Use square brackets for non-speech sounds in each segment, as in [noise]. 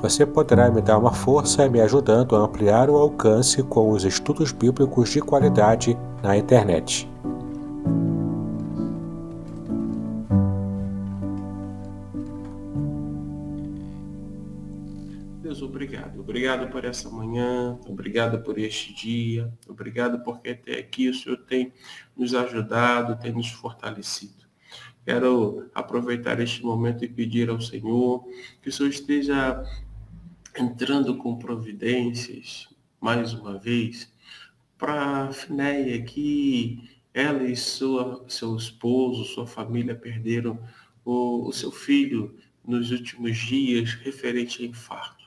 Você poderá me dar uma força me ajudando a ampliar o alcance com os estudos bíblicos de qualidade na internet. Deus, obrigado. Obrigado por essa manhã, obrigado por este dia, obrigado porque até aqui o Senhor tem nos ajudado, tem nos fortalecido. Quero aproveitar este momento e pedir ao Senhor que o Senhor esteja entrando com providências, mais uma vez, para a Finéia que ela e sua, seu esposo, sua família perderam o, o seu filho nos últimos dias referente a infarto.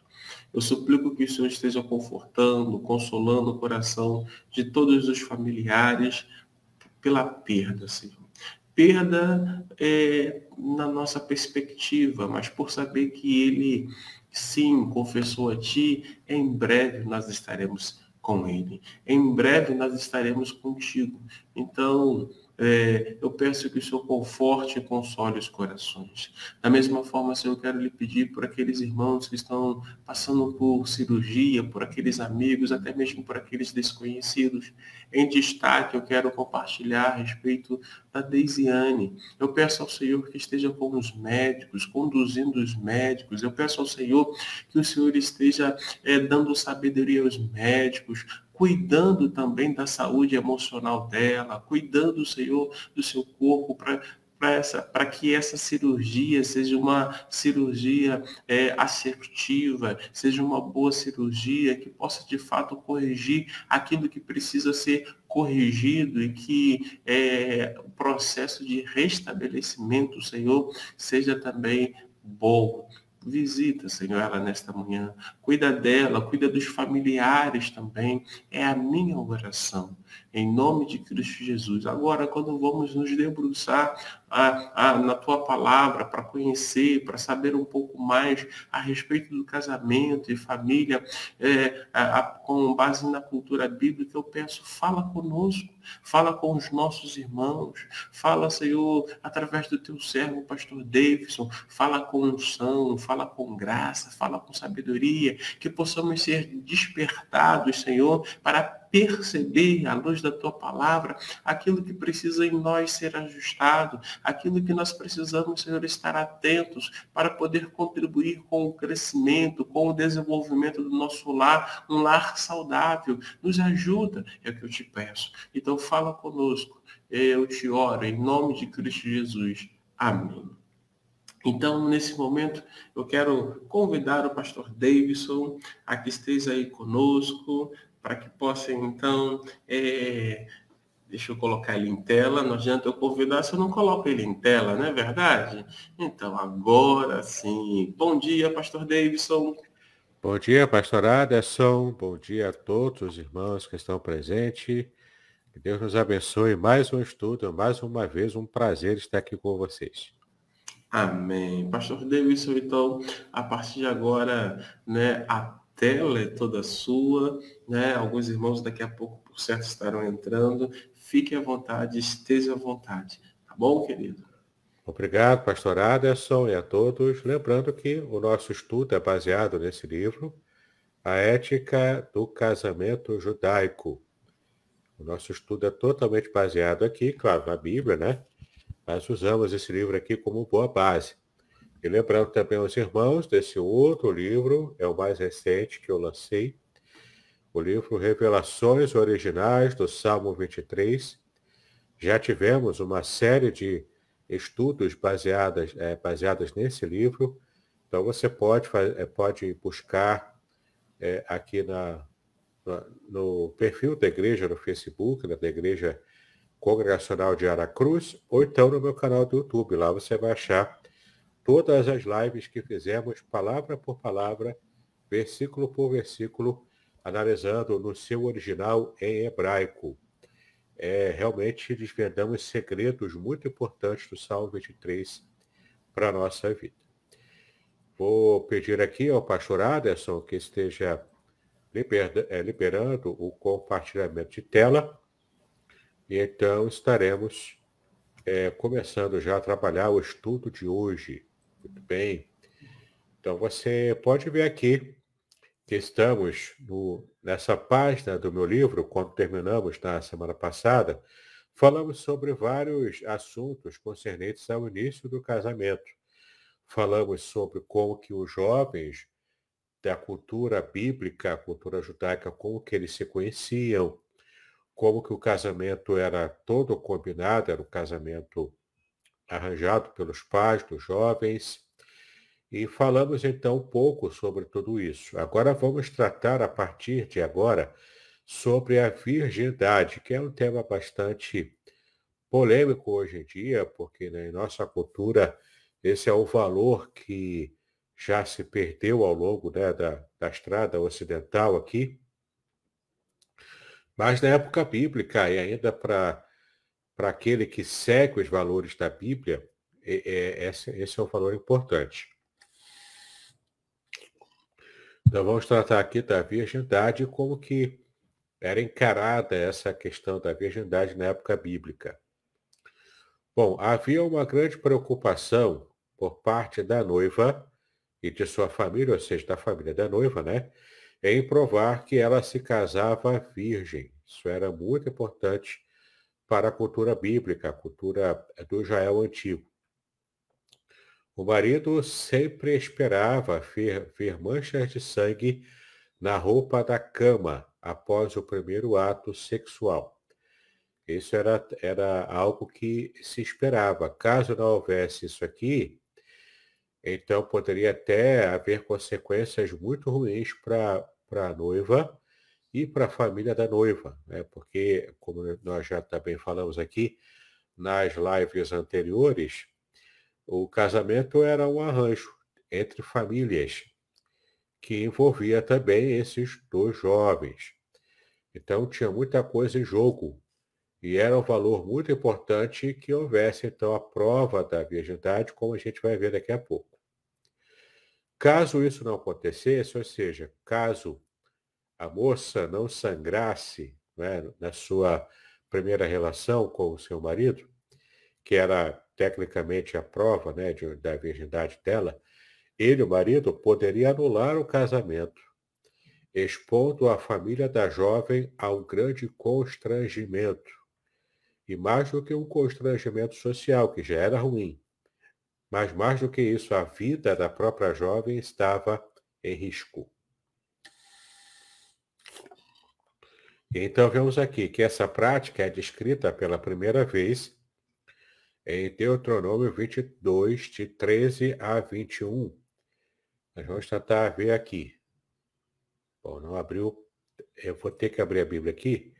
Eu suplico que o Senhor esteja confortando, consolando o coração de todos os familiares pela perda, Senhor perda é, na nossa perspectiva, mas por saber que ele sim confessou a ti, em breve nós estaremos com ele. Em breve nós estaremos contigo. Então, é, eu peço que o Senhor conforte e console os corações. Da mesma forma, Senhor, eu quero lhe pedir por aqueles irmãos que estão passando por cirurgia, por aqueles amigos, até mesmo por aqueles desconhecidos. Em destaque, eu quero compartilhar a respeito da Deisiane. Eu peço ao Senhor que esteja com os médicos, conduzindo os médicos. Eu peço ao Senhor que o Senhor esteja é, dando sabedoria aos médicos, cuidando também da saúde emocional dela, cuidando, Senhor, do seu corpo para para que essa cirurgia seja uma cirurgia é, assertiva, seja uma boa cirurgia que possa de fato corrigir aquilo que precisa ser corrigido e que é, o processo de restabelecimento, Senhor, seja também bom. Visita, Senhor, ela nesta manhã. Cuida dela, cuida dos familiares também. É a minha oração em nome de Cristo Jesus. Agora, quando vamos nos debruçar a, a, na tua palavra para conhecer, para saber um pouco mais a respeito do casamento e família, é, a, com base na cultura bíblica, eu peço, fala conosco, fala com os nossos irmãos, fala, Senhor, através do teu servo, pastor Davidson, fala com unção, fala com graça, fala com sabedoria, que possamos ser despertados, Senhor, para perceber, à luz da tua palavra, aquilo que precisa em nós ser ajustado, aquilo que nós precisamos, Senhor, estar atentos para poder contribuir com o crescimento, com o desenvolvimento do nosso lar, um lar saudável. Nos ajuda, é o que eu te peço. Então fala conosco. Eu te oro em nome de Cristo Jesus. Amém. Então, nesse momento, eu quero convidar o pastor Davidson a que esteja aí conosco, para que possa, então, é... deixa eu colocar ele em tela, não adianta eu convidar se eu não coloco ele em tela, não é verdade? Então, agora sim. Bom dia, pastor Davidson. Bom dia, pastor Aderson. Bom dia a todos os irmãos que estão presentes. Que Deus nos abençoe. Mais um estudo, mais uma vez, um prazer estar aqui com vocês. Amém. Pastor Davidson, então, a partir de agora, né, a tela é toda sua, né? Alguns irmãos daqui a pouco, por certo, estarão entrando. Fique à vontade, esteja à vontade. Tá bom, querido? Obrigado, pastor Aderson, e a todos. Lembrando que o nosso estudo é baseado nesse livro, A Ética do Casamento Judaico. O nosso estudo é totalmente baseado aqui, claro, na Bíblia, né? Mas usamos esse livro aqui como boa base. E lembrando também aos irmãos desse outro livro, é o mais recente que eu lancei, o livro Revelações Originais do Salmo 23, Já tivemos uma série de estudos baseadas, é, baseadas nesse livro. Então você pode, é, pode buscar é, aqui na, no perfil da igreja no Facebook, né, da igreja congregacional de Aracruz, ou então no meu canal do YouTube. Lá você vai achar todas as lives que fizemos, palavra por palavra, versículo por versículo, analisando no seu original em hebraico. É, realmente desvendamos segredos muito importantes do Salmo 23 para a nossa vida. Vou pedir aqui ao pastor Aderson que esteja é, liberando o compartilhamento de tela. E então estaremos é, começando já a trabalhar o estudo de hoje. Muito bem. Então você pode ver aqui que estamos no, nessa página do meu livro, quando terminamos na semana passada, falamos sobre vários assuntos concernentes ao início do casamento. Falamos sobre como que os jovens da cultura bíblica, cultura judaica, como que eles se conheciam, como que o casamento era todo combinado, era um casamento arranjado pelos pais dos jovens. E falamos então um pouco sobre tudo isso. Agora vamos tratar a partir de agora sobre a virgindade, que é um tema bastante polêmico hoje em dia, porque né, em nossa cultura esse é o valor que já se perdeu ao longo né, da, da estrada ocidental aqui. Mas na época bíblica, e ainda para aquele que segue os valores da Bíblia, é, é, esse, esse é um valor importante. Então vamos tratar aqui da virgindade como que era encarada essa questão da virgindade na época bíblica. Bom, havia uma grande preocupação por parte da noiva e de sua família, ou seja, da família da noiva, né, em provar que ela se casava virgem. Isso era muito importante para a cultura bíblica, a cultura do Israel antigo. O marido sempre esperava ver, ver manchas de sangue na roupa da cama após o primeiro ato sexual. Isso era, era algo que se esperava. Caso não houvesse isso aqui, então, poderia até haver consequências muito ruins para a noiva e para a família da noiva, né? porque, como nós já também falamos aqui nas lives anteriores, o casamento era um arranjo entre famílias que envolvia também esses dois jovens. Então tinha muita coisa em jogo e era um valor muito importante que houvesse então a prova da virgindade, como a gente vai ver daqui a pouco. Caso isso não acontecesse, ou seja, caso a moça não sangrasse né, na sua primeira relação com o seu marido, que era tecnicamente a prova né, de, da virgindade dela, ele, o marido, poderia anular o casamento, expondo a família da jovem a um grande constrangimento. E mais do que um constrangimento social, que já era ruim, mas mais do que isso, a vida da própria jovem estava em risco. Então vemos aqui que essa prática é descrita pela primeira vez em Deuteronômio 22, de 13 a 21. Nós vamos tentar ver aqui. Bom, não abriu. Eu vou ter que abrir a Bíblia aqui.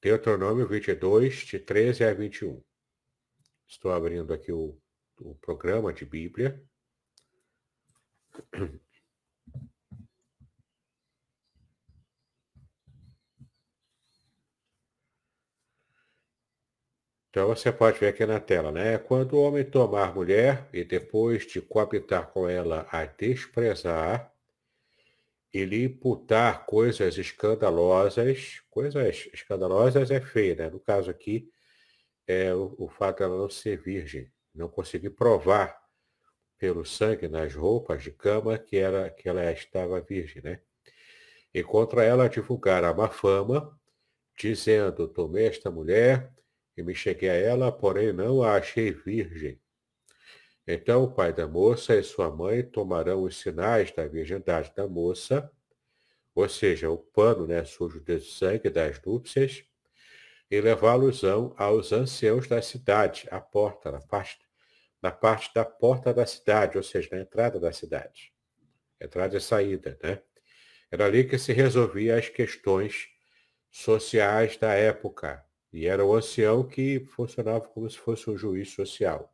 Deuteronômio 22, de 13 a 21. Estou abrindo aqui o o programa de Bíblia. Então você pode ver aqui na tela, né? Quando o homem tomar mulher e depois de coabitar com ela a desprezar e lhe imputar coisas escandalosas, coisas escandalosas é feia, né? No caso aqui, é o, o fato dela não ser virgem não consegui provar pelo sangue nas roupas de cama que, era, que ela estava virgem, né? E contra ela divulgar a má fama, dizendo, tomei esta mulher e me cheguei a ela, porém não a achei virgem. Então o pai da moça e sua mãe tomarão os sinais da virgindade da moça, ou seja, o pano né, sujo de sangue das núpcias, e levá-los aos anciãos da cidade, à porta, na parte, na parte da porta da cidade, ou seja, na entrada da cidade. Entrada e saída, né? Era ali que se resolvia as questões sociais da época. E era o ancião que funcionava como se fosse um juiz social.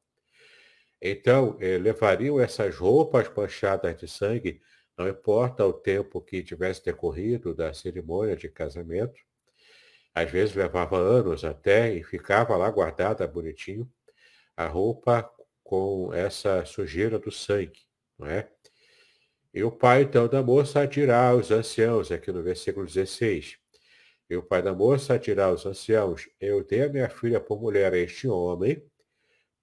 Então, eh, levariam essas roupas manchadas de sangue, não importa o tempo que tivesse decorrido da cerimônia de casamento. Às vezes levava anos até e ficava lá guardada bonitinho a roupa com essa sujeira do sangue, não é? E o pai, então, da moça dirá aos anciãos, aqui no versículo 16, e o pai da moça dirá aos anciãos, eu dei a minha filha por mulher a este homem,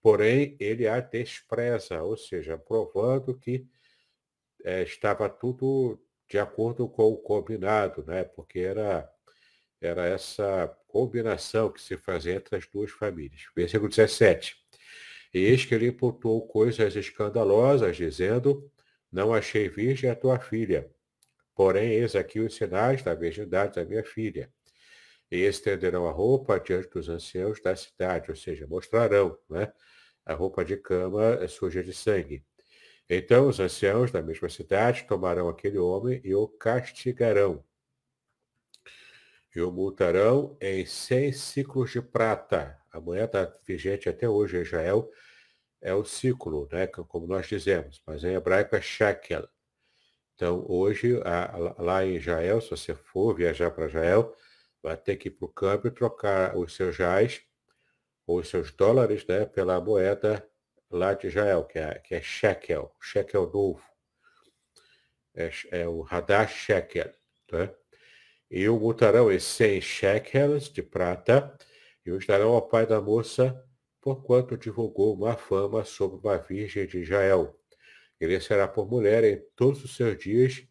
porém ele a despreza, ou seja, provando que é, estava tudo de acordo com o combinado, né? porque era, era essa combinação que se fazia entre as duas famílias. Versículo 17. Eis que ele imputou coisas escandalosas, dizendo, não achei virgem a tua filha. Porém, eis aqui os sinais da virgindade da minha filha. E estenderão a roupa diante dos anciãos da cidade, ou seja, mostrarão né, a roupa de cama suja de sangue. Então os anciãos da mesma cidade tomarão aquele homem e o castigarão. E o multarão em cem ciclos de prata. A moeda vigente até hoje em Israel é o ciclo, né, como nós dizemos, mas em hebraico é shekel. Então, hoje, lá em Israel, se você for viajar para Israel, vai ter que ir para o câmbio trocar os seus reais ou os seus dólares né, pela moeda lá de Israel, que é, que é shekel, shekel novo. É, é o Hadash shekel. Né? E o multarão em 100 shekels de prata e os darão ao pai da moça porquanto divulgou uma fama sobre uma virgem de Israel. Ele será por mulher em todos os seus dias,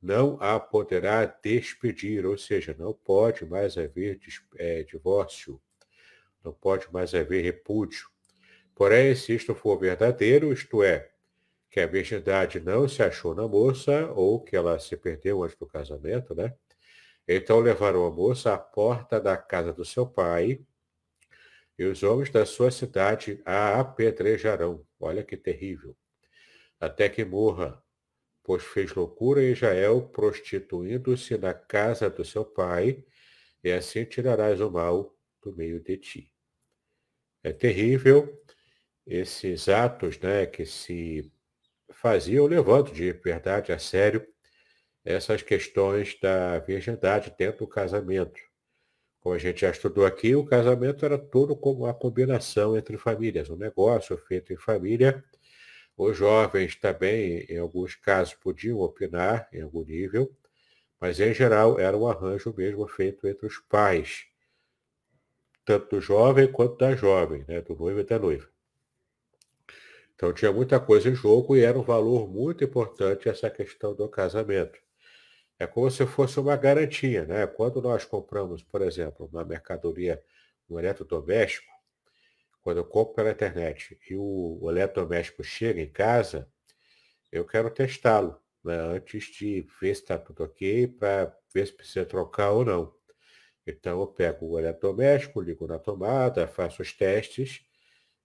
não a poderá despedir, ou seja, não pode mais haver é, divórcio, não pode mais haver repúdio. Porém, se isto for verdadeiro, isto é, que a virgindade não se achou na moça, ou que ela se perdeu antes do casamento, né? Então levarão a moça à porta da casa do seu pai, e os homens da sua cidade a apedrejarão. Olha que terrível. Até que morra, pois fez loucura em Israel, prostituindo-se na casa do seu pai, e assim tirarás o mal do meio de ti. É terrível esses atos né, que se faziam levando de verdade a sério essas questões da virgindade dentro do casamento. Como a gente já estudou aqui, o casamento era todo como uma combinação entre famílias, um negócio feito em família. Os jovens também, em alguns casos, podiam opinar em algum nível, mas em geral era um arranjo mesmo feito entre os pais, tanto do jovem quanto da jovem, né, do noivo e da noiva. Então tinha muita coisa em jogo e era um valor muito importante essa questão do casamento. É como se fosse uma garantia, né? Quando nós compramos, por exemplo, uma mercadoria, um eletrodoméstico, quando eu compro pela internet e o, o eletrodoméstico chega em casa, eu quero testá-lo, né? Antes de ver se está tudo ok, para ver se precisa trocar ou não. Então eu pego o eletrodoméstico, ligo na tomada, faço os testes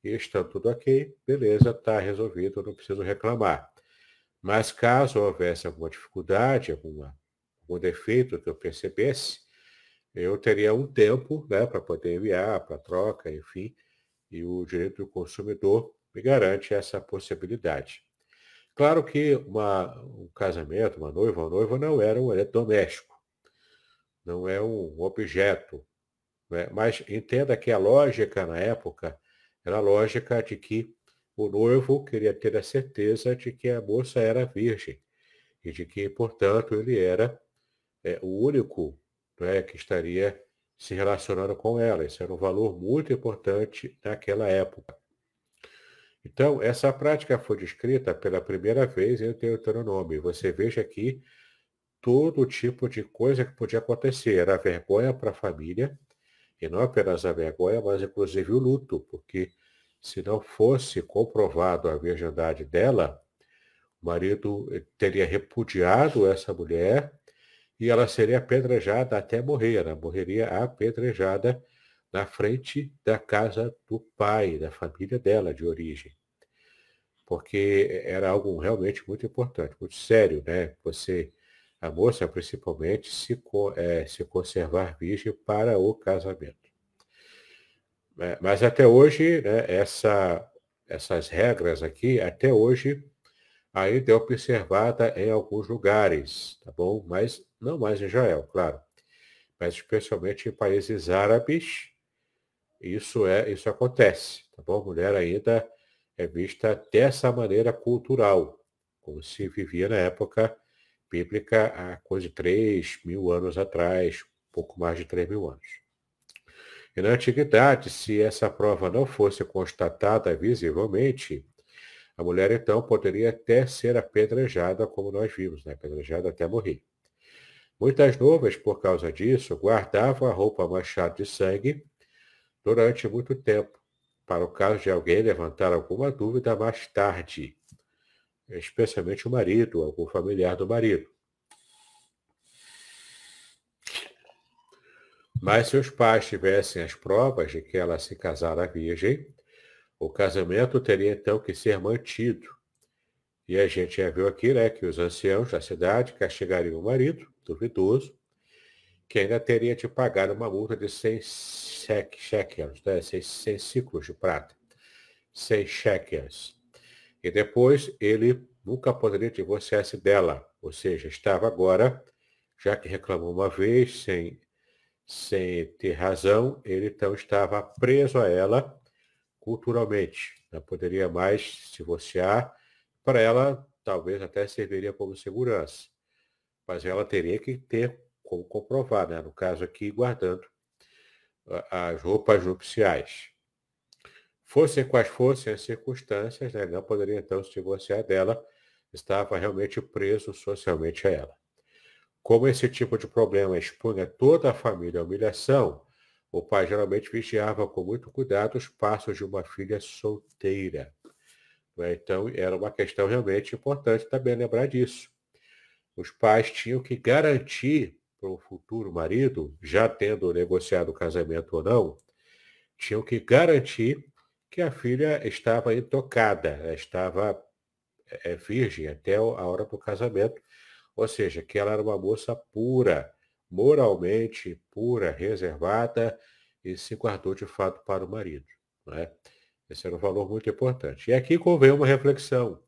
e está tudo ok, beleza, está resolvido, não preciso reclamar. Mas caso houvesse alguma dificuldade, alguma algum defeito que eu percebesse, eu teria um tempo né, para poder enviar para troca, enfim, e o direito do consumidor me garante essa possibilidade. Claro que uma, um casamento, uma noiva, uma noiva não era um eletrodoméstico, não é um objeto, né? mas entenda que a lógica na época era a lógica de que o noivo queria ter a certeza de que a moça era virgem e de que, portanto, ele era é, o único é, que estaria se relacionando com ela. Isso era um valor muito importante naquela época. Então, essa prática foi descrita pela primeira vez em Deuteronômio. Você veja aqui todo tipo de coisa que podia acontecer. Era vergonha para a família, e não apenas a vergonha, mas inclusive o luto, porque se não fosse comprovado a virgindade dela, o marido teria repudiado essa mulher e ela seria apedrejada até morrer. Ela morreria apedrejada na frente da casa do pai, da família dela de origem. Porque era algo realmente muito importante, muito sério, né? Você, a moça principalmente, se, é, se conservar virgem para o casamento. É, mas até hoje, né, essa, essas regras aqui, até hoje, ainda é observada em alguns lugares, tá bom? Mas não mais em Israel, claro. Mas especialmente em países árabes, isso é, isso acontece, tá bom? A mulher ainda é vista dessa maneira cultural, como se vivia na época bíblica há coisa de 3 mil anos atrás, pouco mais de 3 mil anos. E na antiguidade, se essa prova não fosse constatada visivelmente, a mulher então poderia até ser apedrejada, como nós vimos, né? apedrejada até morrer. Muitas noivas, por causa disso, guardavam a roupa manchada de sangue durante muito tempo, para o caso de alguém levantar alguma dúvida mais tarde, especialmente o marido, algum familiar do marido. Mas se os pais tivessem as provas de que ela se casara virgem, o casamento teria então que ser mantido. E a gente já viu aqui né, que os anciãos da cidade castigariam o marido, duvidoso, que ainda teria de pagar uma multa de 100 shekels, né, 100 ciclos de prata, 100 shekels. E depois ele nunca poderia divorciar-se dela, ou seja, estava agora, já que reclamou uma vez, sem sem ter razão, ele então estava preso a ela culturalmente. Não poderia mais se divorciar. Para ela, talvez até serviria como segurança. Mas ela teria que ter como comprovar, né? no caso aqui, guardando as roupas nupciais. Fossem quais fossem as circunstâncias, né? não poderia então se divorciar dela, estava realmente preso socialmente a ela. Como esse tipo de problema expunha toda a família à humilhação, o pai geralmente vigiava com muito cuidado os passos de uma filha solteira. Né? Então, era uma questão realmente importante também lembrar disso. Os pais tinham que garantir para o futuro marido, já tendo negociado o casamento ou não, tinham que garantir que a filha estava intocada, estava é, virgem até a hora do casamento, ou seja, que ela era uma moça pura, moralmente pura, reservada e se guardou de fato para o marido. Né? Esse era um valor muito importante. E aqui convém uma reflexão.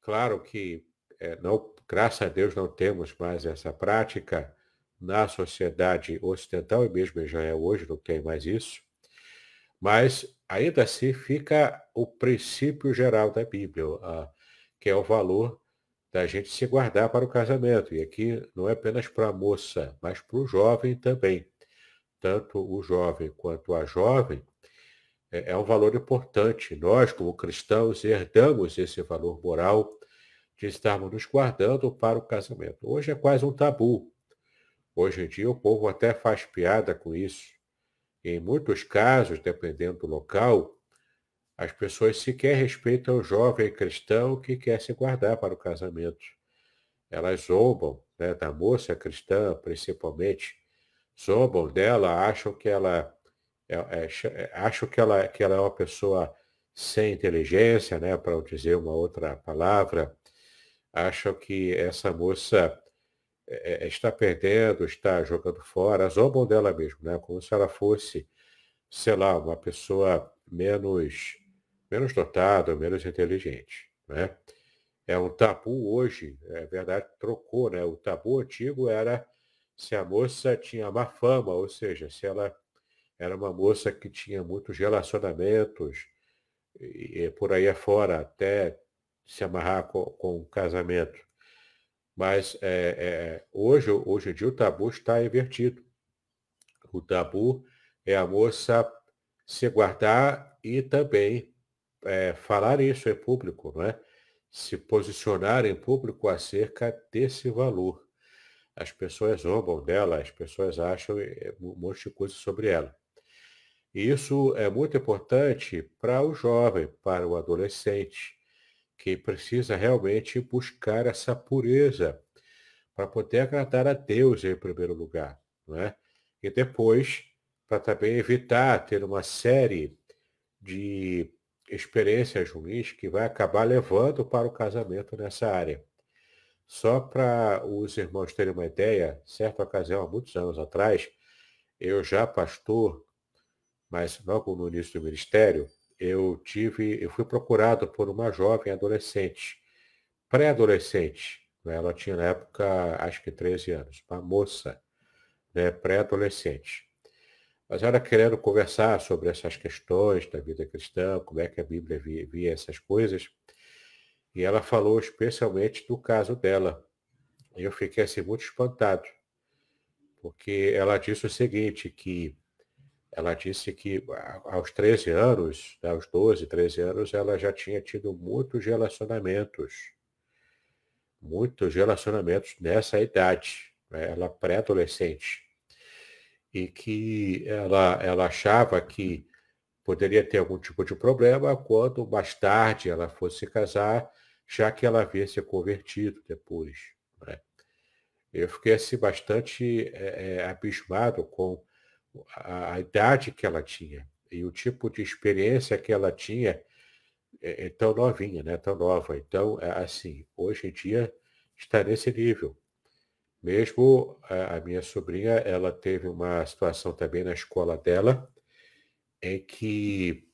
Claro que, é, não, graças a Deus, não temos mais essa prática na sociedade ocidental e mesmo em Israel hoje não tem mais isso. Mas ainda assim fica o princípio geral da Bíblia, que é o valor da gente se guardar para o casamento. E aqui não é apenas para a moça, mas para o jovem também. Tanto o jovem quanto a jovem é, é um valor importante. Nós, como cristãos, herdamos esse valor moral de estarmos nos guardando para o casamento. Hoje é quase um tabu. Hoje em dia o povo até faz piada com isso. em muitos casos, dependendo do local, as pessoas sequer respeitam o jovem cristão que quer se guardar para o casamento. Elas zombam né, da moça cristã, principalmente. Zombam dela, acham que ela é, é, é, acham que ela, que ela é uma pessoa sem inteligência, né, para dizer uma outra palavra. Acham que essa moça é, é, está perdendo, está jogando fora. Zombam dela mesmo, né, como se ela fosse, sei lá, uma pessoa menos menos dotado, menos inteligente. Né? É um tabu hoje, é verdade, trocou, né? O tabu antigo era se a moça tinha má fama, ou seja, se ela era uma moça que tinha muitos relacionamentos e, e por aí afora, até se amarrar com, com casamento. Mas é, é, hoje, hoje em dia o tabu está invertido. O tabu é a moça se guardar e também é, falar isso em público, não é? se posicionar em público acerca desse valor. As pessoas zombam dela, as pessoas acham é, um monte de coisa sobre ela. E isso é muito importante para o jovem, para o adolescente, que precisa realmente buscar essa pureza para poder agradar a Deus em primeiro lugar, não é? E depois para também evitar ter uma série de experiências ruins que vai acabar levando para o casamento nessa área. Só para os irmãos terem uma ideia, certa ocasião, há muitos anos atrás, eu já pastor, mas logo no início do ministério, eu tive, eu fui procurado por uma jovem adolescente, pré-adolescente, né? ela tinha na época acho que 13 anos, uma moça, né, pré-adolescente. Mas ela querendo conversar sobre essas questões da vida cristã, como é que a Bíblia via, via essas coisas. E ela falou especialmente do caso dela. E eu fiquei assim muito espantado, porque ela disse o seguinte, que ela disse que aos 13 anos, né, aos 12, 13 anos, ela já tinha tido muitos relacionamentos. Muitos relacionamentos nessa idade. Né, ela pré-adolescente e que ela, ela achava que poderia ter algum tipo de problema quando mais tarde ela fosse se casar, já que ela havia se convertido depois. Né? Eu fiquei assim bastante é, abismado com a, a, idade que ela tinha e o tipo de experiência que ela tinha é, é tão novinha, né? tão nova. Então, é, assim, hoje em dia está nesse nível. Mesmo a, a minha sobrinha, ela teve uma situação também na escola dela, em que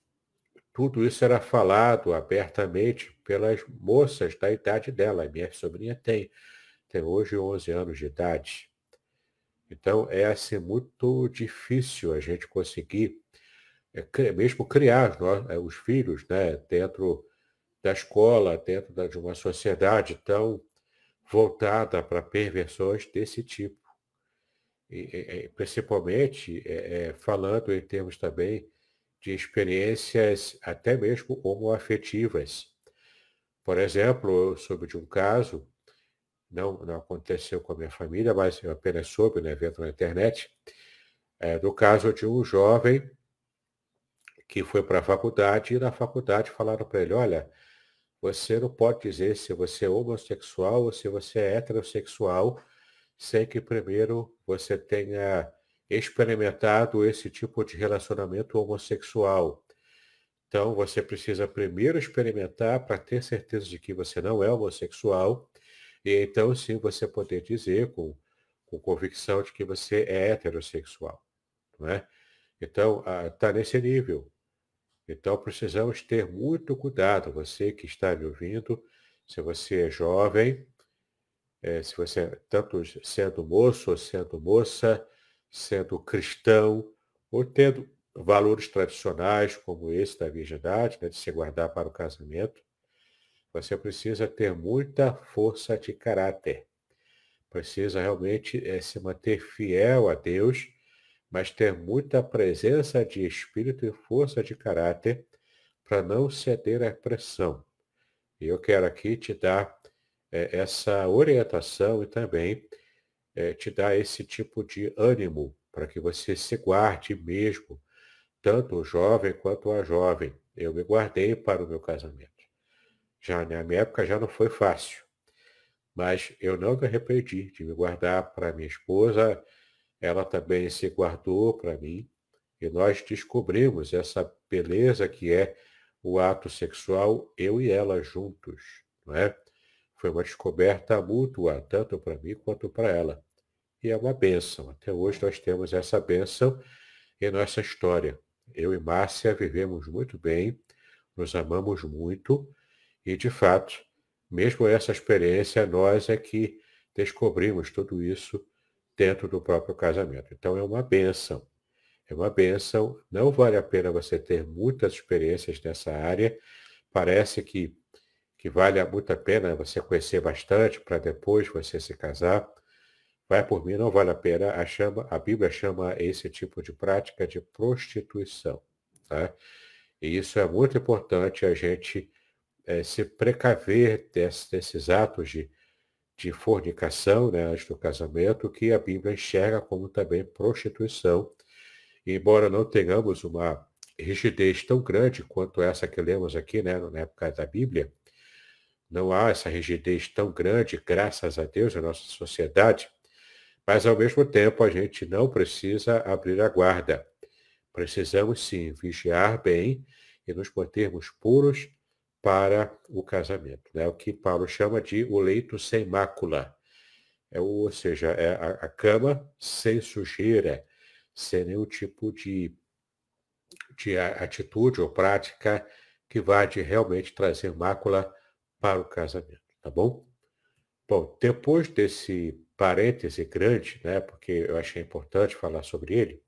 tudo isso era falado abertamente pelas moças da idade dela. A minha sobrinha tem, tem hoje 11 anos de idade. Então é assim muito difícil a gente conseguir, é, mesmo criar nós, é, os filhos né, dentro da escola, dentro da, de uma sociedade tão voltada para perversões desse tipo. E, e, principalmente é, é, falando em termos também de experiências até mesmo homoafetivas. Por exemplo, eu soube de um caso, não, não aconteceu com a minha família, mas eu apenas soube, né, vendo na internet, é, do caso de um jovem que foi para a faculdade e na faculdade falaram para ele, olha, você não pode dizer se você é homossexual ou se você é heterossexual sem que primeiro você tenha experimentado esse tipo de relacionamento homossexual. Então, você precisa primeiro experimentar para ter certeza de que você não é homossexual, e então sim você poder dizer com, com convicção de que você é heterossexual. Não é? Então, está ah, nesse nível. Então precisamos ter muito cuidado, você que está me ouvindo, se você é jovem, é, se você, é tanto sendo moço ou sendo moça, sendo cristão, ou tendo valores tradicionais como esse da virgindade, né, de se guardar para o casamento, você precisa ter muita força de caráter. Precisa realmente é, se manter fiel a Deus mas ter muita presença de espírito e força de caráter para não ceder à pressão. E eu quero aqui te dar é, essa orientação e também é, te dar esse tipo de ânimo para que você se guarde mesmo, tanto o jovem quanto a jovem. Eu me guardei para o meu casamento. Já na minha época já não foi fácil, mas eu não me arrependi de me guardar para minha esposa ela também se guardou para mim e nós descobrimos essa beleza que é o ato sexual, eu e ela juntos, não é? Foi uma descoberta mútua, tanto para mim quanto para ela. E é uma bênção. Até hoje nós temos essa bênção em nossa história. Eu e Márcia vivemos muito bem, nos amamos muito e, de fato, mesmo essa experiência, nós é que descobrimos tudo isso dentro do próprio casamento. Então é uma benção. É uma benção. Não vale a pena você ter muitas experiências nessa área. Parece que, que vale muito a pena você conhecer bastante para depois você se casar. Vai por mim, não vale a pena. A, chama, a Bíblia chama esse tipo de prática de prostituição. Tá? E isso é muito importante a gente é, se precaver desse, desses atos de de fornicação, né, antes do casamento, que a Bíblia enxerga como também prostituição. Embora não tenhamos uma rigidez tão grande quanto essa que lemos aqui, né, na época da Bíblia, não há essa rigidez tão grande, graças a Deus, na nossa sociedade, mas ao mesmo tempo a gente não precisa abrir a guarda. Precisamos sim vigiar bem e nos mantermos puros para o casamento. Né? O que Paulo chama de o leito sem mácula. É, ou seja, é a, a cama sem sujeira, sem nenhum tipo de, de atitude ou prática que vá de realmente trazer mácula para o casamento, tá bom? Bom, depois desse parêntese grande, né, porque eu achei importante falar sobre ele,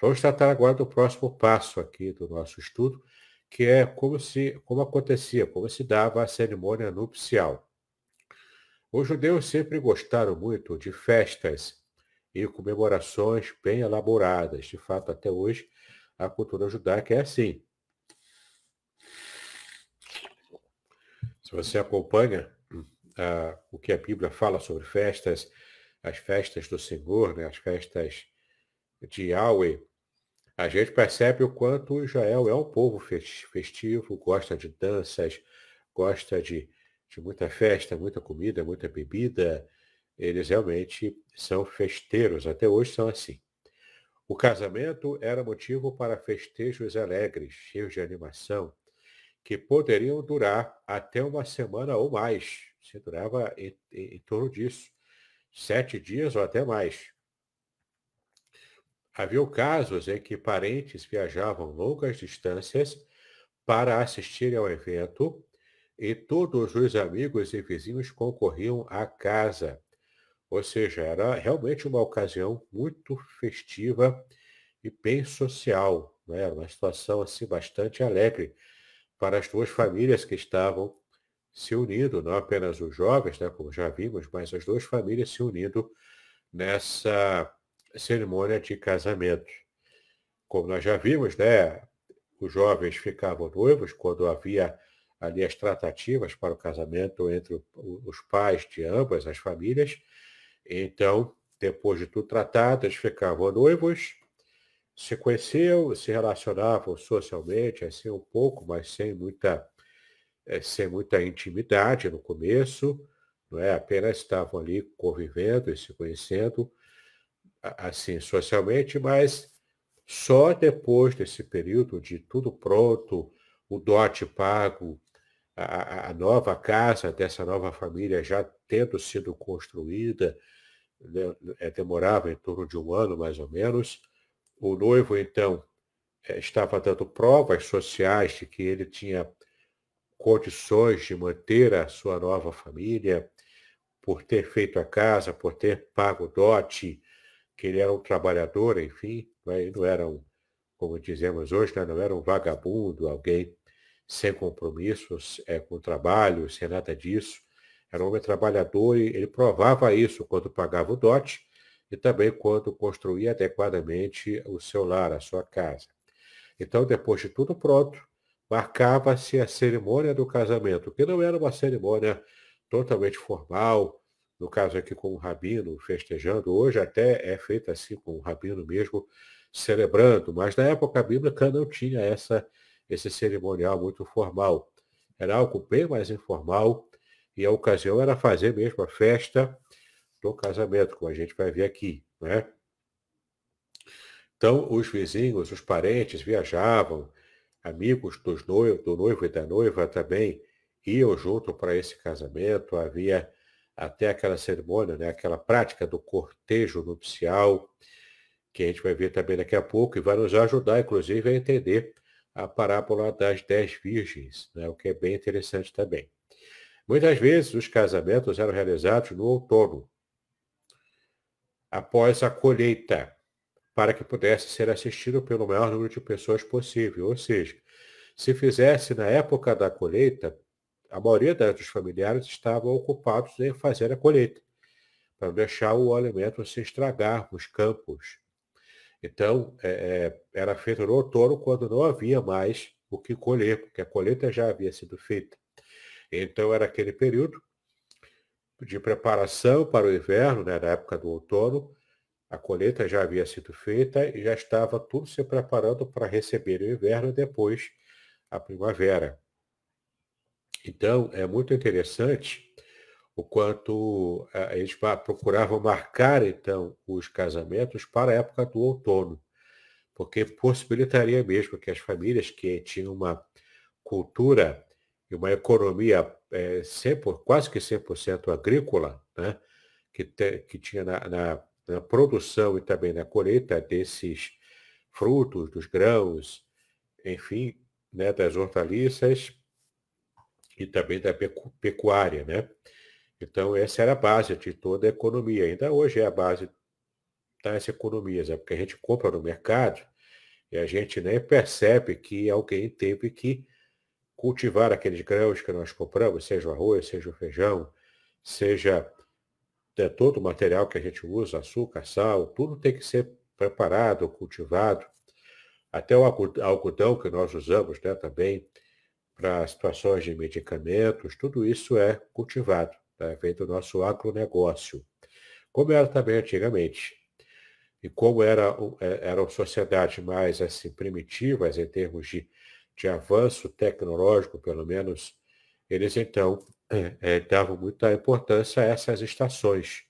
vamos tratar agora do próximo passo aqui do nosso estudo, que é como se como acontecia, como se dava a cerimônia nupcial. Os judeus sempre gostaram muito de festas e comemorações bem elaboradas. De fato, até hoje, a cultura judaica é assim. Se você acompanha uh, o que a Bíblia fala sobre festas, as festas do Senhor, né, as festas de Yahweh, a gente percebe o quanto Israel é um povo festivo, gosta de danças, gosta de, de muita festa, muita comida, muita bebida. Eles realmente são festeiros, até hoje são assim. O casamento era motivo para festejos alegres, cheios de animação, que poderiam durar até uma semana ou mais. Se durava em, em, em torno disso, sete dias ou até mais. Havia casos em que parentes viajavam longas distâncias para assistir ao evento e todos os amigos e vizinhos concorriam à casa. Ou seja, era realmente uma ocasião muito festiva e bem social. Né? Uma situação assim bastante alegre para as duas famílias que estavam se unindo, não apenas os jovens, né, como já vimos, mas as duas famílias se unindo nessa cerimônia de casamento. Como nós já vimos, né, os jovens ficavam noivos quando havia ali as tratativas para o casamento entre os pais de ambas as famílias. Então, depois de tudo tratado, eles ficavam noivos, se conheciam, se relacionavam socialmente, assim um pouco, mas sem muita, é, sem muita intimidade no começo, não é? Apenas estavam ali convivendo e se conhecendo, assim, socialmente, mas só depois desse período de tudo pronto, o dote pago, a, a nova casa dessa nova família já tendo sido construída, né, é, demorava em torno de um ano mais ou menos. O noivo, então, é, estava dando provas sociais de que ele tinha condições de manter a sua nova família, por ter feito a casa, por ter pago o dote, que ele era um trabalhador, enfim, não era um, como dizemos hoje, né, não era um vagabundo, alguém sem compromissos é, com o trabalho, sem nada disso. Era um homem trabalhador e ele provava isso quando pagava o dote e também quando construía adequadamente o seu lar, a sua casa. Então, depois de tudo pronto, marcava-se a cerimônia do casamento, que não era uma cerimônia totalmente formal, no caso aqui com o rabino festejando, hoje até é feita assim com o rabino mesmo celebrando, mas na época bíblica não tinha essa, esse cerimonial muito formal. Era algo bem mais informal e a ocasião era fazer mesmo a festa do casamento, como a gente vai ver aqui. Né? Então, os vizinhos, os parentes viajavam, amigos dos noivos, do noivo e da noiva também iam junto para esse casamento, havia até aquela cerimônia, né, aquela prática do cortejo nupcial, que a gente vai ver também daqui a pouco, e vai nos ajudar, inclusive, a entender a parábola das dez virgens, né, o que é bem interessante também. Muitas vezes os casamentos eram realizados no outono, após a colheita, para que pudesse ser assistido pelo maior número de pessoas possível. Ou seja, se fizesse na época da colheita, a maioria dos familiares estavam ocupados em fazer a colheita, para deixar o alimento se estragar nos campos. Então, é, é, era feito no outono quando não havia mais o que colher, porque a colheita já havia sido feita. Então, era aquele período de preparação para o inverno, né, na época do outono, a colheita já havia sido feita e já estava tudo se preparando para receber o inverno e depois a primavera. Então, é muito interessante o quanto eh, eles procuravam marcar, então, os casamentos para a época do outono, porque possibilitaria mesmo que as famílias que tinham uma cultura e uma economia é, 100, quase que 100% agrícola, né, que, te, que tinha na, na, na, produção e também na colheita desses frutos, dos grãos, enfim, né, das hortaliças e também da pecuária. Né? Então, essa era a base de toda a economia. Ainda hoje é a base das economias, é porque a gente compra no mercado e a gente nem percebe que alguém teve que cultivar aqueles grãos que nós compramos, seja o arroz, seja o feijão, seja é, todo o material que a gente usa, açúcar, sal, tudo tem que ser preparado, cultivado. Até o algodão que nós usamos né, também para situações de medicamentos, tudo isso é cultivado, tá? vem do nosso agronegócio, como era também antigamente. E como era, é, eram sociedades mais assim, primitivas em termos de de avanço tecnológico, pelo menos, eles então é, [clears throat] é, davam muita importância a essas estações.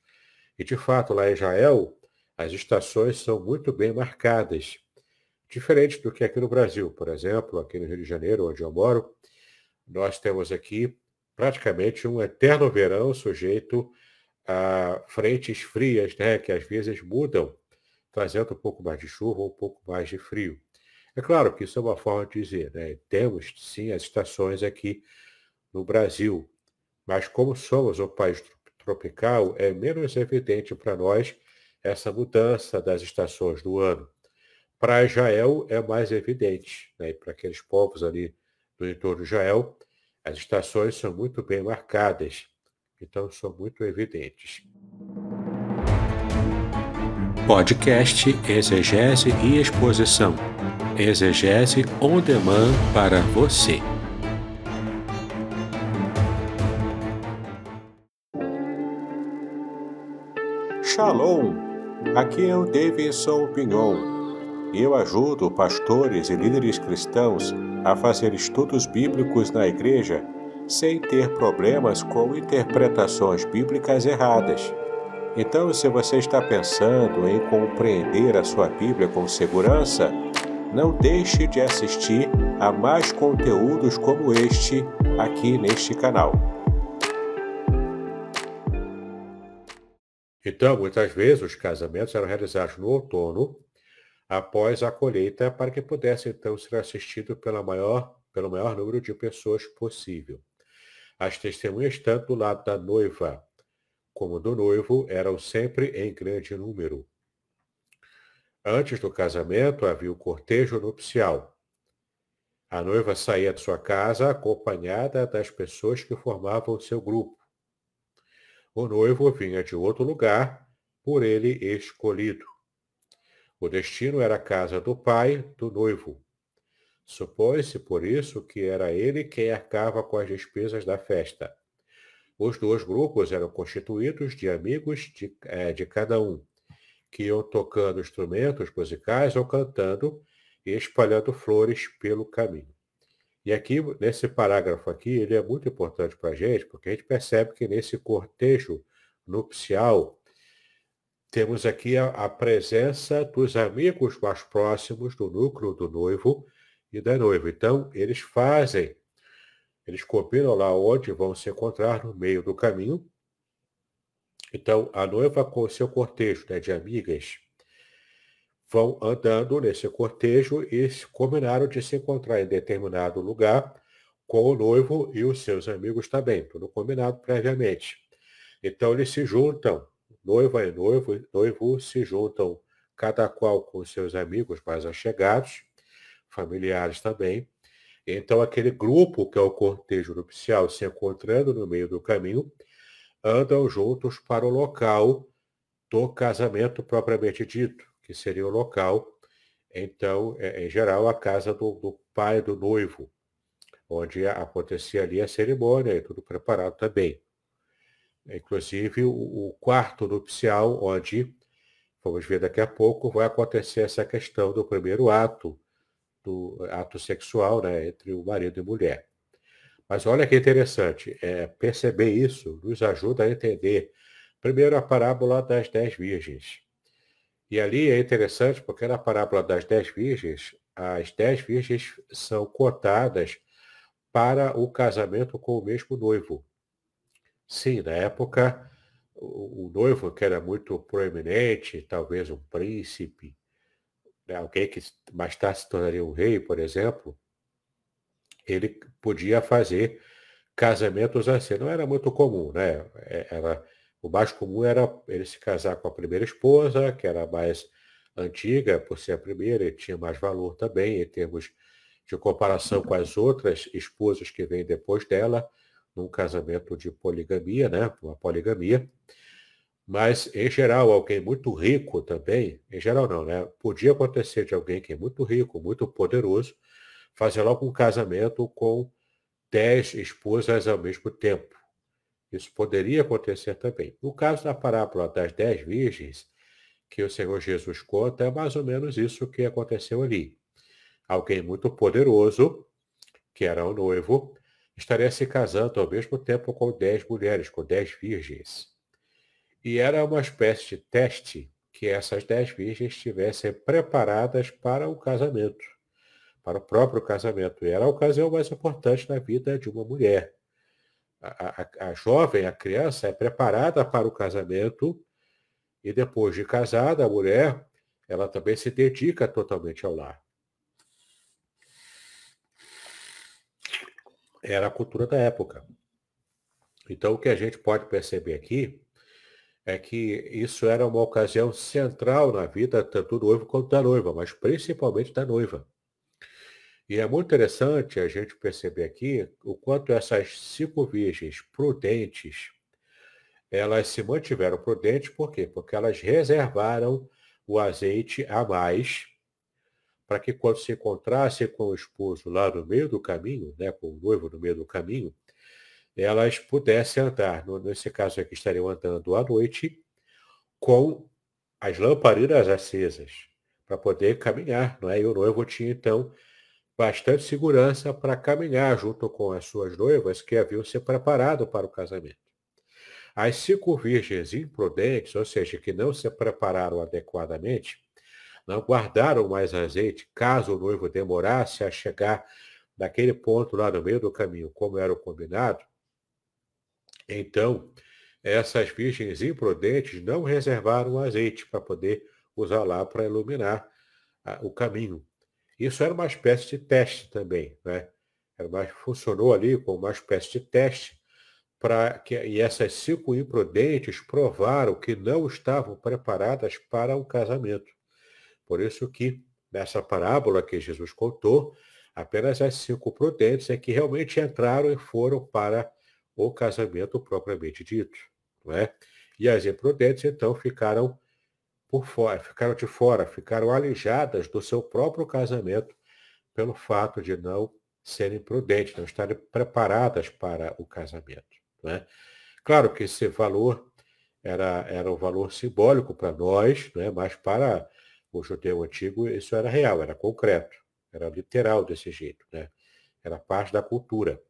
E, de fato, lá em Israel, as estações são muito bem marcadas. Diferente do que aqui no Brasil, por exemplo, aqui no Rio de Janeiro, onde eu moro, nós temos aqui praticamente um eterno verão sujeito a frentes frias, né, que às vezes mudam, trazendo um pouco mais de chuva ou um pouco mais de frio. É claro que isso é uma forma de dizer, né? Temos sim as estações aqui no Brasil, mas como somos um país tropical, é menos evidente para nós essa mudança das estações do ano. Para Israel é mais evidente, né? para aqueles povos ali do entorno de Israel, as estações são muito bem marcadas, então são muito evidentes. Podcast Exegese e Exposição Exegese on demand para você. Shalom! Aqui é o Davidson Pignon. Eu ajudo pastores e líderes cristãos a fazer estudos bíblicos na igreja sem ter problemas com interpretações bíblicas erradas. Então, se você está pensando em compreender a sua Bíblia com segurança, não deixe de assistir a mais conteúdos como este aqui neste canal. Então, muitas vezes os casamentos eram realizados no outono, após a colheita, para que pudesse então ser assistido pela maior, pelo maior número de pessoas possível. As testemunhas, tanto do lado da noiva como do noivo, eram sempre em grande número. Antes do casamento havia o cortejo nupcial. A noiva saía de sua casa acompanhada das pessoas que formavam seu grupo. O noivo vinha de outro lugar, por ele escolhido. O destino era a casa do pai do noivo. Supõe-se, por isso, que era ele quem arcava com as despesas da festa. Os dois grupos eram constituídos de amigos de, é, de cada um que iam tocando instrumentos musicais ou cantando e espalhando flores pelo caminho. E aqui, nesse parágrafo aqui, ele é muito importante para a gente, porque a gente percebe que nesse cortejo nupcial, temos aqui a, a, presença dos amigos mais próximos do núcleo do noivo e da noiva. Então, eles fazem, eles combinam lá onde vão se encontrar no meio do caminho, então, a noiva com o seu cortejo né, de amigas vão andando nesse cortejo e combinaram de se encontrar em determinado lugar com o noivo e os seus amigos também, tudo combinado previamente. Então, eles se juntam, noiva e noivo, noivo se juntam, cada qual com seus amigos mais achegados, familiares também. Então, aquele grupo que é o cortejo nupcial se encontrando no meio do caminho, andam juntos para o local do casamento propriamente dito, que seria o local, então, é, em geral, a casa do, do pai do noivo, onde acontecia ali a cerimônia e tudo preparado também. Inclusive o, quarto nupcial, onde, vamos ver daqui a pouco, vai acontecer essa questão do primeiro ato, do ato sexual né, entre o marido e mulher. Mas olha que interessante, é, perceber isso nos ajuda a entender, primeiro, a parábola das dez virgens. E ali é interessante porque na parábola das dez virgens, as dez virgens são cotadas para o casamento com o mesmo noivo. Sim, na época, o, o noivo, que era muito proeminente, talvez um príncipe, né, alguém que mais tarde se tornaria um rei, por exemplo, ele podia fazer casamentos assim. Não era muito comum, né? É, era, o mais comum era ele se casar com a primeira esposa, que era mais antiga, por ser a primeira, e tinha mais valor também em termos de comparação com as outras esposas que vêm depois dela, num casamento de poligamia, né? Uma poligamia. Mas, em geral, alguém muito rico também, em geral não, né? Podia acontecer de alguém que é muito rico, muito poderoso, fazer logo um casamento com dez esposas ao mesmo tempo. Isso poderia acontecer também. No caso da parábola das dez virgens, que o Senhor Jesus conta, é mais ou menos isso que aconteceu ali. Alguém muito poderoso, que era o noivo, estaria se casando ao mesmo tempo com dez mulheres, com dez virgens. E era uma espécie de teste que essas dez virgens estivessem preparadas para o casamento, para o próprio casamento. E era a ocasião mais importante na vida de uma mulher. A, a, a jovem, a criança, é preparada para o casamento e depois de casada, a mulher, ela também se dedica totalmente ao lar. Era a cultura da época. Então, o que a gente pode perceber aqui é que isso era uma ocasião central na vida tanto do noivo quanto da noiva, mas principalmente da noiva. E é muito interessante a gente perceber aqui o quanto essas cinco virgens prudentes, elas se mantiveram prudentes, por quê? Porque elas reservaram o azeite a mais, para que quando se encontrassem com o esposo lá no meio do caminho, né, com o noivo no meio do caminho, elas pudessem andar, nesse caso aqui estariam andando à noite, com as lamparinas acesas, para poder caminhar, não é? E o noivo tinha, então, bastante segurança para caminhar junto com as suas noivas que haviam se preparado para o casamento. As cinco virgens imprudentes, ou seja, que não se prepararam adequadamente, não guardaram mais azeite, caso o noivo demorasse a chegar naquele ponto lá no meio do caminho, como era o combinado, então, essas virgens imprudentes não reservaram azeite para poder usar lá para iluminar ah, o caminho. Isso era uma espécie de teste também, né? Era uma, funcionou ali como uma espécie de teste para que e essas cinco imprudentes provaram que não estavam preparadas para o casamento. Por isso que nessa parábola que Jesus contou, apenas as cinco prudentes é que realmente entraram e foram para o casamento propriamente dito. Não é? E as imprudentes, então, ficaram por fora, ficaram de fora, ficaram alijadas do seu próprio casamento pelo fato de não serem prudentes, não estarem preparadas para o casamento. Não é? Claro que esse valor era, era um valor simbólico para nós, não é? mas para o judeu antigo isso era real, era concreto, era literal desse jeito, né? era parte da cultura.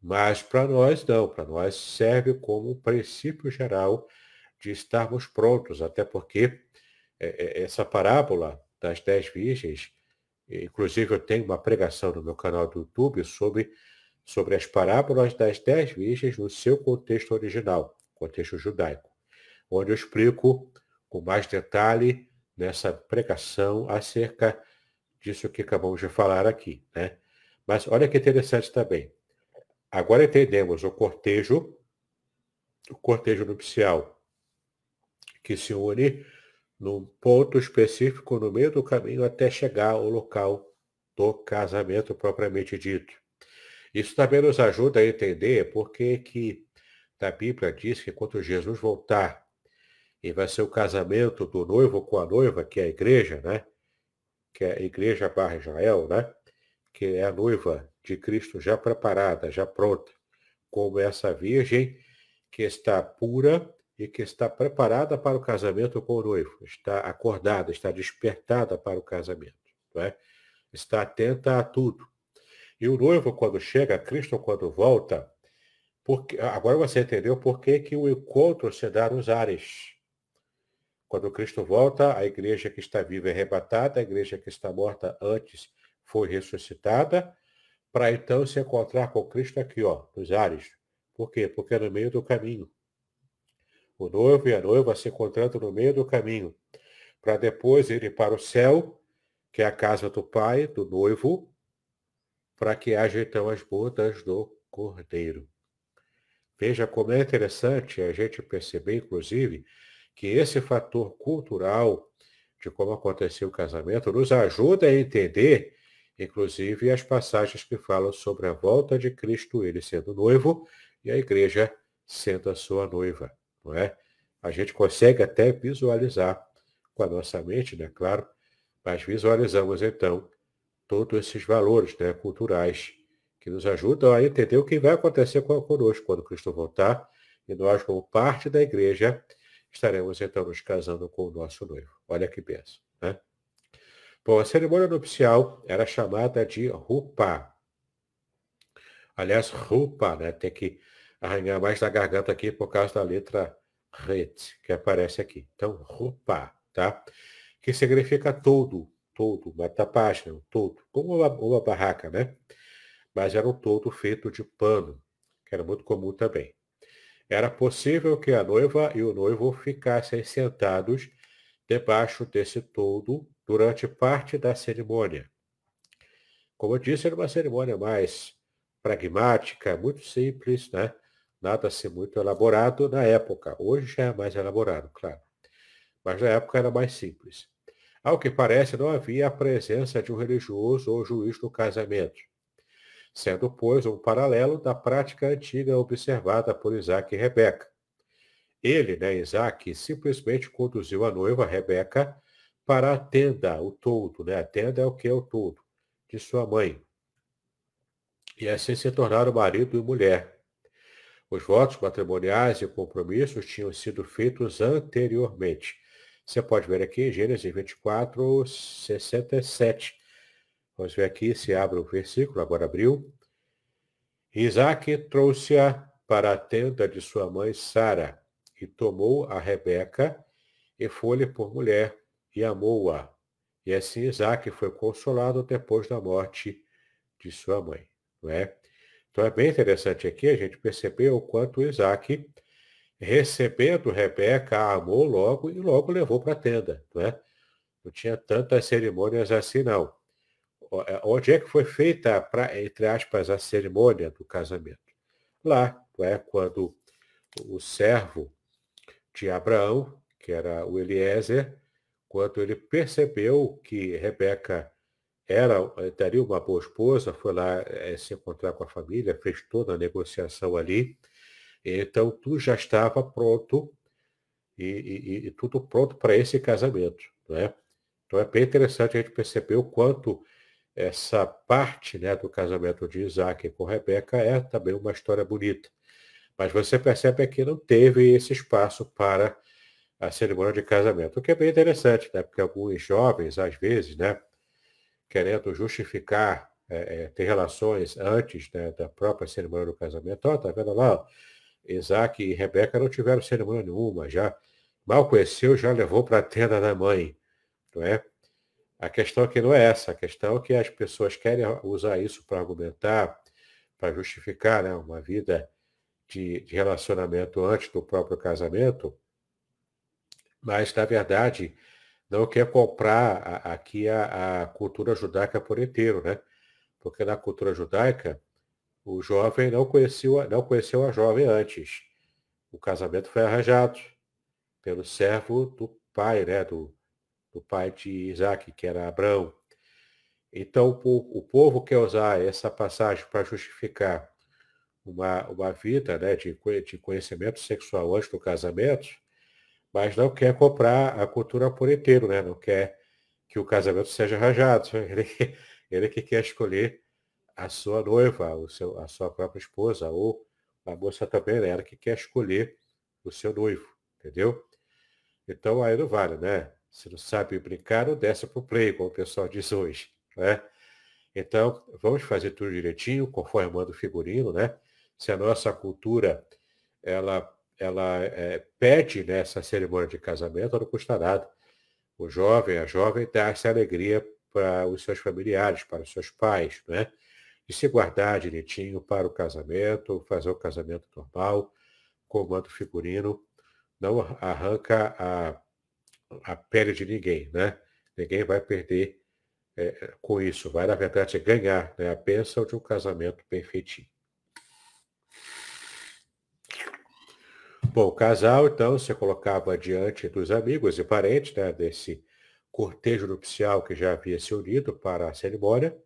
Mas para nós não, para nós serve como um princípio geral de estarmos prontos, até porque é, é, essa parábola das dez virgens, inclusive eu tenho uma pregação no meu canal do YouTube sobre, sobre as parábolas das dez virgens no seu contexto original, contexto judaico, onde eu explico com mais detalhe nessa pregação acerca disso que acabamos de falar aqui. Né? Mas olha que interessante também. Agora entendemos o cortejo, o cortejo nupcial, que se une num ponto específico no meio do caminho até chegar ao local do casamento propriamente dito. Isso também nos ajuda a entender porque que a Bíblia diz que quando Jesus voltar, e vai ser o casamento do noivo com a noiva, que é a igreja, né? Que é a igreja barra Israel, né? Que é a noiva de Cristo já preparada, já pronta, como essa virgem que está pura e que está preparada para o casamento com o noivo, está acordada, está despertada para o casamento, é? está atenta a tudo. E o noivo, quando chega, Cristo, quando volta, porque, agora você entendeu por que, que o encontro se dá nos ares. Quando Cristo volta, a igreja que está viva é arrebatada, a igreja que está morta antes foi ressuscitada, para então se encontrar com Cristo aqui, ó, nos ares. Por quê? Porque é no meio do caminho. O noivo e a noiva se encontrando no meio do caminho, para depois irem para o céu, que é a casa do pai, do noivo, para que haja então as bodas do cordeiro. Veja como é interessante a gente perceber, inclusive, que esse fator cultural de como aconteceu o casamento nos ajuda a entender, inclusive, as passagens que falam sobre a volta de Cristo, ele sendo noivo, e a igreja sendo a sua noiva, não é? A gente consegue até visualizar com a nossa mente, né, claro, mas visualizamos então todos esses valores né, culturais que nos ajudam a entender o que vai acontecer conosco quando Cristo voltar e nós, como parte da igreja, estaremos então nos casando com o nosso noivo. Olha que benção, né? Bom, a cerimônia nupcial era chamada de rupa. Aliás, rupa, né? Tem que arranhar mais na garganta aqui por causa da letra ret, que aparece aqui. Então, rupa, tá? Que significa todo, todo, uma tapagem, todo, como uma, uma barraca, né? Mas era um todo feito de pano, que era muito comum também. Era possível que a noiva e o noivo ficassem sentados debaixo desse todo durante parte da cerimônia. Como eu disse, era uma cerimônia mais pragmática, muito simples, né? Nada assim muito elaborado na época. Hoje já é mais elaborado, claro. Mas na época era mais simples. Ao que parece, não havia a presença de um religioso ou juiz no casamento sendo, pois, um paralelo da prática antiga observada por Isaac e Rebeca. Ele, né, Isaac, simplesmente conduziu a noiva, Rebeca, para a tenda, o todo, né? A tenda é o que é o todo, de sua mãe. E assim se tornaram marido e mulher. Os votos matrimoniais e compromissos tinham sido feitos anteriormente. Você pode ver aqui em Gênesis 24, 67 Vamos ver aqui se abre o versículo, agora abriu. Isaac trouxe-a para a tenda de sua mãe Sara e tomou a Rebeca e foi-lhe por mulher e amou-a. E assim Isaac foi consolado depois da morte de sua mãe. Não é? Então é bem interessante aqui a gente perceber o quanto Isaac, recebendo Rebeca, a amou logo e logo levou para a tenda. Não, é? não tinha tantas cerimônias assim, não. É, onde é que foi feita, pra, entre aspas, a cerimônia do casamento? Lá, é quando o servo de Abraão, que era o Eliezer, quando ele percebeu que Rebeca era, daria uma boa esposa, foi lá é, se encontrar com a família, fez toda a negociação ali. Então, tudo já estava pronto e, e, e tudo pronto para esse casamento. Né? Então, é bem interessante a gente perceber o quanto essa parte né, do casamento de Isaac com Rebeca é também uma história bonita. Mas você percebe que não teve esse espaço para a cerimônia de casamento, o que é bem interessante, né? porque alguns jovens, às vezes, né, querendo justificar é, é, ter relações antes né, da própria cerimônia do casamento, oh, tá vendo lá, ó, Isaac e Rebeca não tiveram cerimônia nenhuma, já mal conheceu, já levou para a tenda da mãe, não é? A questão aqui não é essa, a questão é que as pessoas querem usar isso para argumentar, para justificar né, uma vida de, de relacionamento antes do próprio casamento, mas, na verdade, não quer comprar a, aqui a, a, cultura judaica por inteiro, né? Porque na cultura judaica, o jovem não conheceu, não conheceu a jovem antes. O casamento foi arranjado pelo servo do pai, né? Do, do pai de Isaac, que era Abraão. Então, o, povo quer usar essa passagem para justificar uma, uma vida né, de, de conhecimento sexual antes do casamento, mas não quer comprar a cultura por inteiro, né? não quer que o casamento seja arranjado. [laughs] Ele, ele que quer escolher a sua noiva, o seu, a sua própria esposa, ou a moça também, né? ela que quer escolher o seu noivo, entendeu? Então aí não vale, né? Se não sabe brincar, não desce para o play, como o pessoal diz hoje. Né? Então, vamos fazer tudo direitinho, conforme manda o figurino, né? Se a nossa cultura ela ela é, pede nessa cerimônia de casamento, não custa nada. O jovem, a jovem, dá essa alegria para os seus familiares, para os seus pais, né? E se guardar direitinho para o casamento, fazer o casamento normal, comando figurino, não arranca a, a pele de ninguém, né? Ninguém vai perder é, com isso, vai, na verdade, ganhar né, a bênção de um casamento bem feitinho. Bom, o casal, então, se colocava diante dos amigos e parentes né, desse cortejo nupcial que já havia se unido para a cerimônia,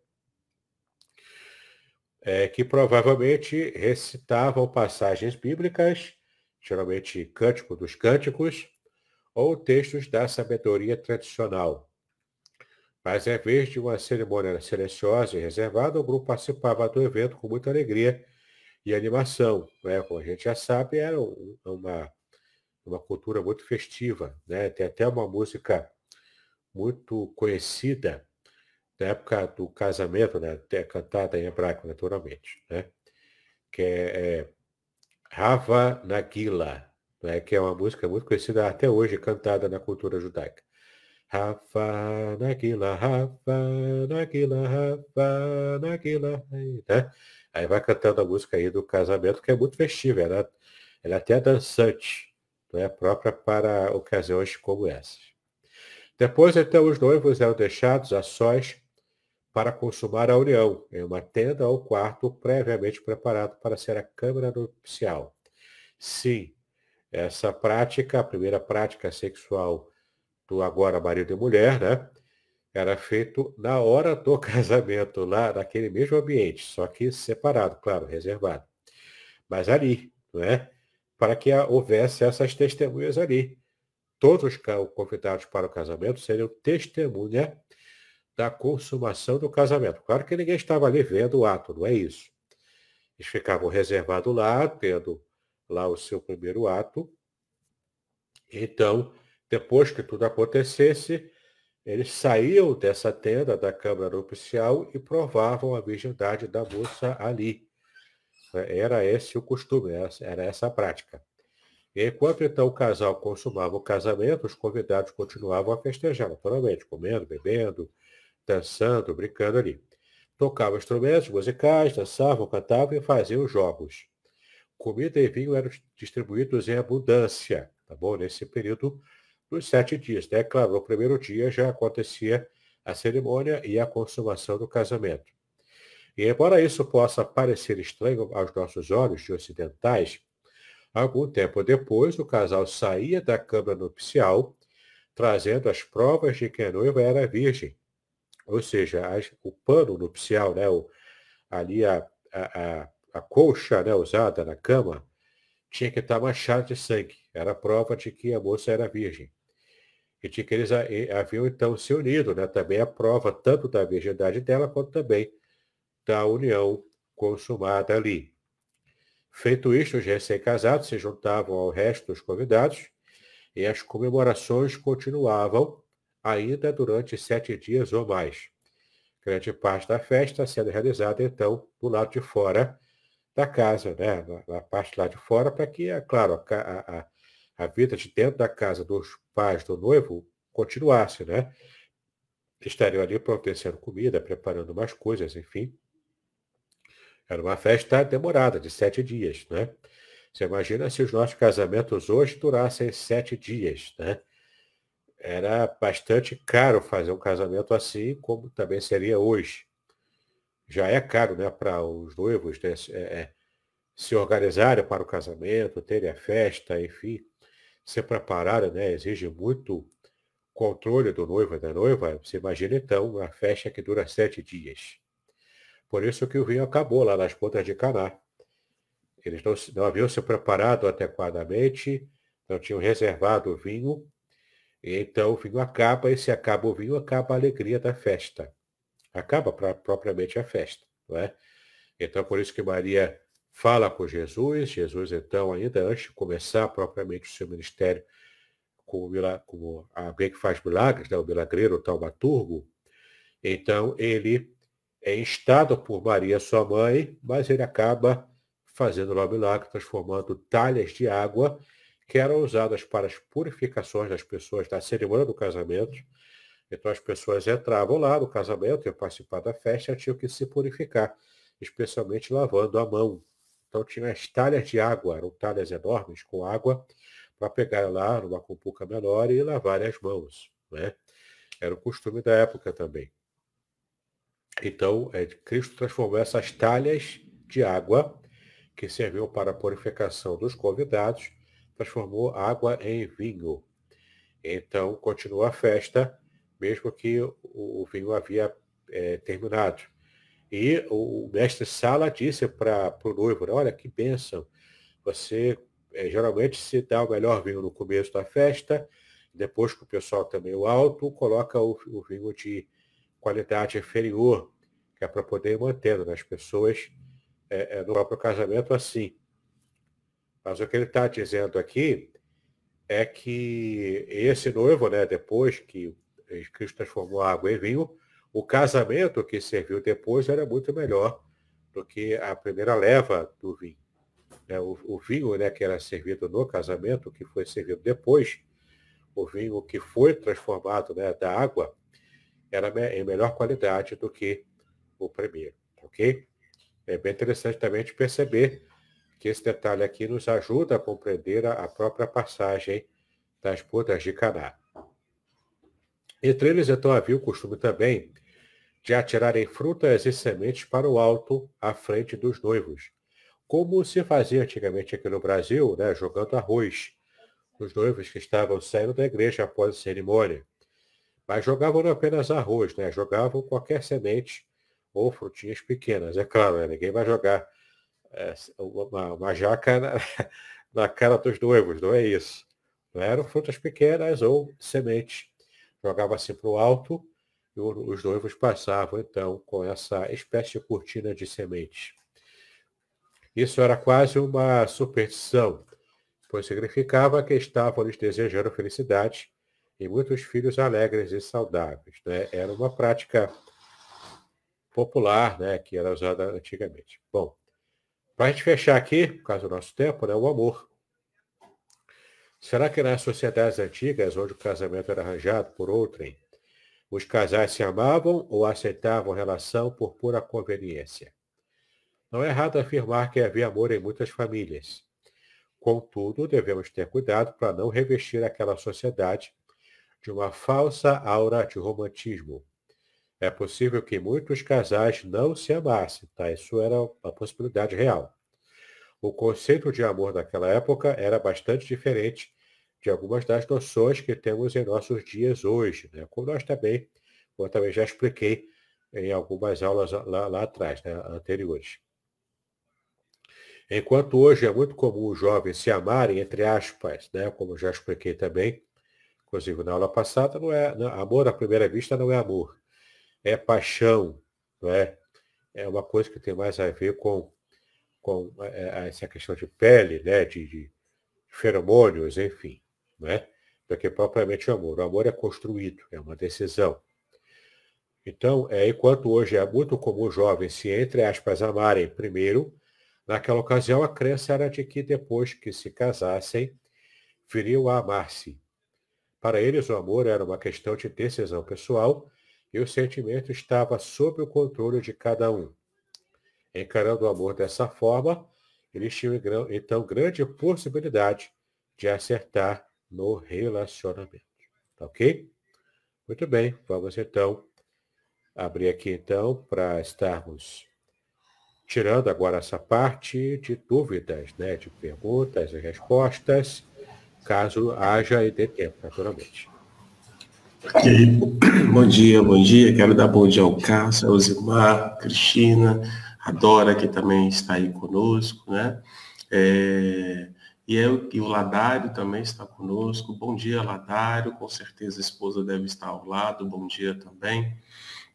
é, que provavelmente recitavam passagens bíblicas, geralmente cântico dos cânticos, ou textos da sabedoria tradicional. Mas em vez de uma cerimônia silenciosa e reservada, o grupo participava do evento com muita alegria e animação. Né? Como a gente já sabe, era uma, uma cultura muito festiva. Né? Tem até uma música muito conhecida da época do casamento, né? Até cantada em hebraico, naturalmente, né? que é, é Rava Nagila, né? que é uma música muito conhecida até hoje, cantada na cultura judaica. Rafa Nagila, Rafa Nagila, Rafa Nagila, né? Aí vai cantando a música aí do casamento, que é muito festiva, ela, ela é até dançante, não é própria para ocasiões como essas. Depois, então, os noivos eram deixados a sós para consumar a união, em uma tenda ou quarto previamente preparado para ser a câmara nupcial. Sim, essa prática, a primeira prática sexual do agora marido e mulher, né? Era feito na hora do [laughs] casamento, lá naquele mesmo ambiente, só que separado, claro, reservado. Mas ali, não é? Para que houvesse essas testemunhas ali, todos os convidados para o casamento seriam testemunha da consumação do casamento. Claro que ninguém estava ali vendo o ato, não é isso. Eles ficavam reservados lá, tendo lá o seu primeiro ato. Então, depois que tudo acontecesse, eles saíam dessa tenda da Câmara Nupcial e provavam a virgindade da moça ali. Era esse o costume, era essa a prática. Enquanto então o casal consumava o casamento, os convidados continuavam a festejar, naturalmente, comendo, bebendo, dançando, brincando ali. Tocavam instrumentos musicais, dançavam, cantavam e faziam jogos. Comida e vinho eram distribuídos em abundância, tá bom? Nesse período dos sete dias. Né? Claro, no primeiro dia já acontecia a cerimônia e a consumação do casamento. E embora isso possa parecer estranho aos nossos olhos de ocidentais, Algum tempo depois, o casal saía da câmara nupcial, trazendo as provas de que a noiva era virgem. Ou seja, as, o pano nupcial, né, o, ali a, a, a, a colcha né, usada na cama, tinha que estar manchada de sangue. Era prova de que a moça era virgem. E de que eles haviam então se unido, né? também a prova tanto da virgindade dela quanto também da união consumada ali. Feito isto, os recém-casados se juntavam ao resto dos convidados e as comemorações continuavam ainda durante sete dias ou mais. Grande parte da festa sendo realizada, então, do lado de fora da casa, né? na, parte lá de fora, para que, é claro, a, a, a vida de dentro da casa dos pais do noivo continuasse, né? Estariam ali providenciando comida, preparando mais coisas, enfim. Era uma festa demorada, de sete dias, né? Você imagina se os nossos casamentos hoje durassem sete dias, né? Era bastante caro fazer um casamento assim, como também seria hoje. Já é caro, né, para os noivos né, é, é, se organizarem para o casamento, terem a festa, enfim, se prepararem, né? Exige muito controle do noivo e da noiva. Você imagina, então, uma festa que dura sete dias. Por isso que o vinho acabou lá nas pontas de Caná. Eles não, não haviam se preparado adequadamente, não tinham reservado o vinho, e então o vinho acaba, e se acaba o vinho, acaba a alegria da festa. Acaba pra, propriamente a festa. Não é? Então, por isso que Maria fala com Jesus, Jesus, então, ainda antes de começar propriamente o seu ministério, como, como alguém que faz milagres, né, o milagreiro, o taumaturgo, então ele é instado por Maria, sua mãe, mas ele acaba fazendo lá o milagre, transformando talhas de água que eram usadas para as purificações das pessoas da cerimônia do casamento. Então as pessoas entravam lá no casamento, iam participar da festa, tinham que se purificar, especialmente lavando a mão. Então tinha as talhas de água, eram talhas enormes com água, para pegar lá numa cumpuca menor e lavar as mãos. Né? Era o costume da época também. Então, é, Cristo transformou essas talhas de água, que serviam para a purificação dos convidados, transformou água em vinho. Então, continua a festa, mesmo que o, vinho havia é, terminado. E o, o mestre Sala disse para o noivo, né, olha que bênção, você é, geralmente se dá o melhor vinho no começo da festa, depois que o pessoal também o alto, coloca o, o vinho de qualidade inferior, que é para poder ir mantendo nas né, pessoas é, é, no próprio casamento assim. Mas o que ele está dizendo aqui é que esse noivo, né, depois que Cristo transformou a água em vinho, o casamento que serviu depois era muito melhor do que a primeira leva do vinho. Né, o, o, vinho né, que era servido no casamento, que foi servido depois, o vinho que foi transformado né, da água, era em melhor qualidade do que o primeiro. Ok? É bem interessante também de perceber que esse detalhe aqui nos ajuda a compreender a, própria passagem das bodas de Caná. Entre eles, então, havia o costume também de atirarem frutas e sementes para o alto à frente dos noivos, como se fazia antigamente aqui no Brasil, né, jogando arroz os noivos que estavam saindo da igreja após a cerimônia. Mas jogavam não apenas arroz, né, jogavam qualquer semente ou frutinhas pequenas. É claro, né, ninguém vai jogar é, uma, uma, jaca na, [laughs] na, cara dos noivos, não é isso. Não eram frutas pequenas ou sementes. Jogava assim para o alto e os noivos passavam então com essa espécie de cortina de sementes. Isso era quase uma superstição, pois significava que estavam lhes desejando felicidade e muitos filhos alegres e saudáveis. Né? Era uma prática popular né, que era usada antigamente. Bom, para a gente fechar aqui, por causa do nosso tempo, né, o amor. Será que nas sociedades antigas, onde o casamento era arranjado por outrem, os casais se amavam ou aceitavam a relação por pura conveniência? Não é errado afirmar que havia amor em muitas famílias. Contudo, devemos ter cuidado para não revestir aquela sociedade de uma falsa aura de romantismo. É possível que muitos casais não se amassem, tá? Isso era uma possibilidade real. O conceito de amor daquela época era bastante diferente de algumas das noções que temos em nossos dias hoje, né? Como nós também, como eu também já expliquei em algumas aulas lá, lá atrás, né? anteriores. Enquanto hoje é muito comum os jovens se amarem, entre aspas, né, como já expliquei também, inclusive na aula passada, não é, não, amor à primeira vista não é amor, é paixão, não é? É uma coisa que tem mais a ver com, com é, é essa questão de pele, né, de, de feromônios, enfim, não é? Do que propriamente o amor. O amor é construído, é uma decisão. Então, é, enquanto hoje é muito comum jovens se, entre aspas, amarem primeiro, Naquela ocasião, a crença era de que depois que se casassem, viriam a amar-se. Para eles, o amor era uma questão de decisão pessoal e o sentimento estava sob o controle de cada um. Encarando o amor dessa forma, eles tinham então grande possibilidade de acertar no relacionamento. Tá ok? Muito bem, vamos então abrir aqui então para estarmos tirando agora essa parte de dúvidas, né, de perguntas e respostas, caso haja e dê tempo, naturalmente. Bom dia, bom dia. Quero dar bom dia ao Cássio, ao Zimar, Cristina, a Dora, que também está aí conosco, né? É, e, eu, e o Ladário também está conosco. Bom dia, Ladário. Com certeza a esposa deve estar ao lado. Bom dia também.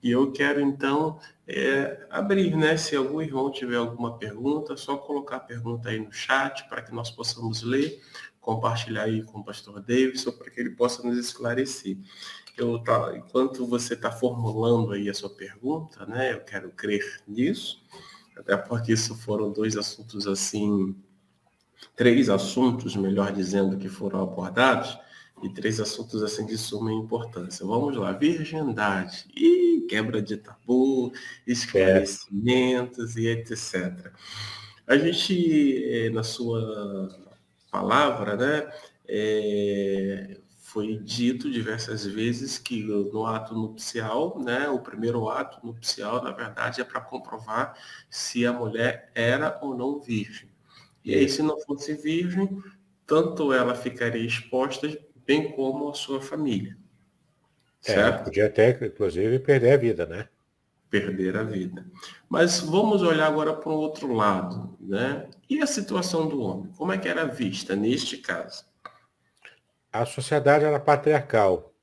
E eu quero então é, abrir, né? Se algum irmão tiver alguma pergunta, só colocar a pergunta aí no chat para que nós possamos ler, compartilhar aí com o pastor Davidson para que ele possa nos esclarecer. Eu, tá, enquanto você está formulando aí a sua pergunta, né? Eu quero crer nisso. até porque isso foram dois assuntos assim, três assuntos, melhor dizendo, que foram abordados, e três assuntos assim de suma importância. Vamos lá, virgindade, e quebra de tabu, esclarecimentos é. e etc. A gente, eh, na sua palavra, né, é, foi dito diversas vezes que no ato nupcial, né, o primeiro ato nupcial, na verdade, é para comprovar se a mulher era ou não virgem. E aí, se não fosse virgem, tanto ela ficaria exposta, bem como a sua família. É, certo? É, podia até, inclusive, perder a vida, né? Perder a vida. Mas vamos olhar agora para o outro lado, né? E a situação do homem? Como é que era vista neste caso? A sociedade era patriarcal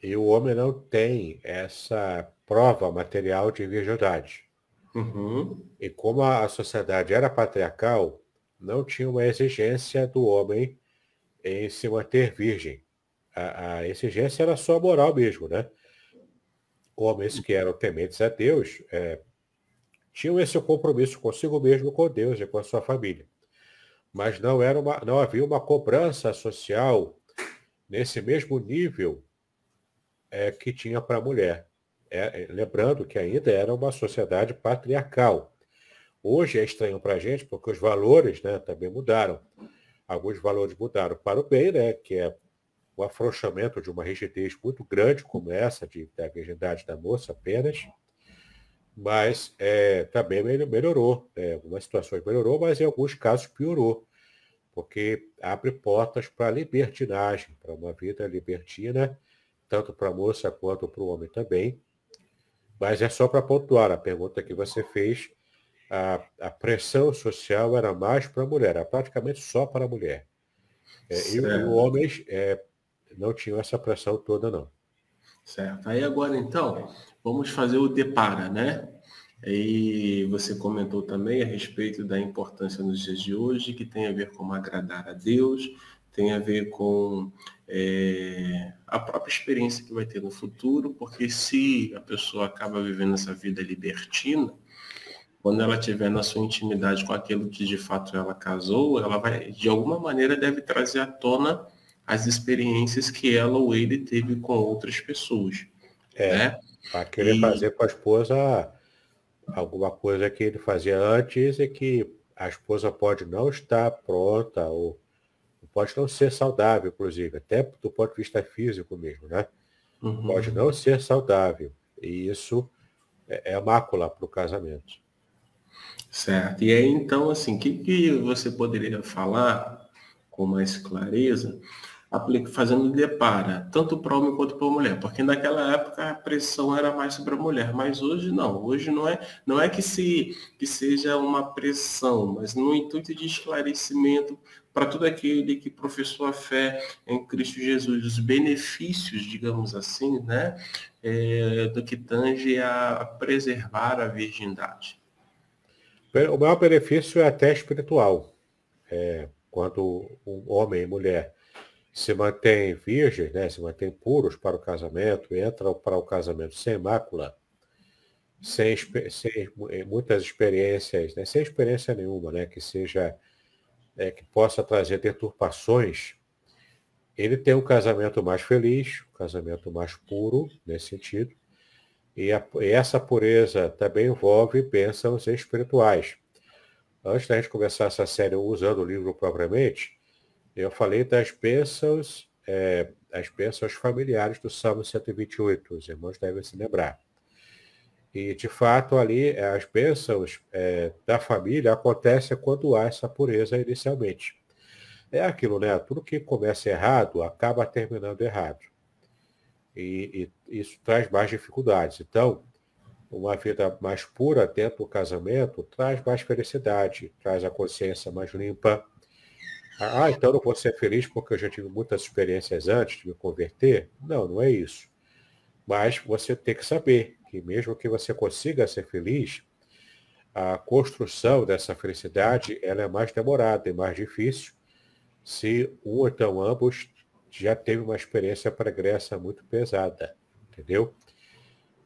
e o homem não tem essa prova material de virgindade. Uhum. E como a sociedade era patriarcal, não tinha uma exigência do homem em se manter virgem. A, a exigência era só moral mesmo, né? Homens que eram tementes a Deus é, tinham esse compromisso consigo mesmo, com Deus e com a sua família. Mas não, era uma, não havia uma cobrança social nesse mesmo nível é, que tinha para a mulher. É, é, lembrando que ainda era uma sociedade patriarcal. Hoje é estranho para a gente, porque os valores né, também mudaram. Alguns valores mudaram para o bem, né, que é o afrouxamento de uma rigidez muito grande, como essa de, da virgindade da moça apenas, mas é, também melhorou. Né, algumas situações melhorou, mas em alguns casos piorou, porque abre portas para a libertinagem, para uma vida libertina, tanto para a moça quanto para o homem também. Mas é só para pontuar a pergunta que você fez a, a pressão social era mais para a mulher, era praticamente só para a mulher. É, e os homens é, não tinham essa pressão toda, não. Certo. Aí agora, então, vamos fazer o depara, né? E você comentou também a respeito da importância nos dias de hoje, que tem a ver com agradar a Deus, tem a ver com é, a própria experiência que vai ter no futuro, porque se a pessoa acaba vivendo essa vida libertina, quando ela tiver na sua intimidade com aquilo que de fato ela casou, ela vai, de alguma maneira, deve trazer à tona as experiências que ela ou ele teve com outras pessoas. É, né? Para querer e... fazer com a esposa alguma coisa que ele fazia antes e que a esposa pode não estar pronta ou pode não ser saudável, inclusive, até do ponto de vista físico mesmo, né? Uhum. Pode não ser saudável. E isso é, é mácula para o casamento. Certo. E aí, então, assim, o que, que você poderia falar com mais clareza, fazendo depara, tanto para o homem quanto para a mulher? Porque naquela época a pressão era mais sobre a mulher, mas hoje não. Hoje não é, não é que, se, que seja uma pressão, mas no intuito de esclarecimento para todo aquele que professou a fé em Cristo Jesus, os benefícios, digamos assim, né, é, do que tange a preservar a virgindade. O maior benefício é até espiritual. É, quando um homem e mulher se mantêm virgens, né, se mantêm puros para o casamento, entram para o casamento sem mácula, sem, sem muitas experiências, né, sem experiência nenhuma, né, que seja é, que possa trazer deturpações, ele tem um casamento mais feliz, um casamento mais puro nesse sentido, e, a, e essa pureza também envolve bênçãos espirituais. Antes da gente começar essa série usando o livro propriamente, eu falei das bênçãos, é, as bênçãos familiares do Salmo 128, os irmãos devem se lembrar. E, de fato, ali as bênçãos é, da família acontecem quando há essa pureza inicialmente. É aquilo, né? Tudo que começa errado acaba terminando errado e, e isso traz mais dificuldades. Então, uma vida mais pura dentro do casamento traz mais felicidade, traz a consciência mais limpa. Ah, então não vou ser feliz porque eu já tive muitas experiências antes de me converter? Não, não é isso. Mas você tem que saber que mesmo que você consiga ser feliz, a construção dessa felicidade ela é mais demorada e mais difícil se um ou então ambos já teve uma experiência pregressa muito pesada, entendeu?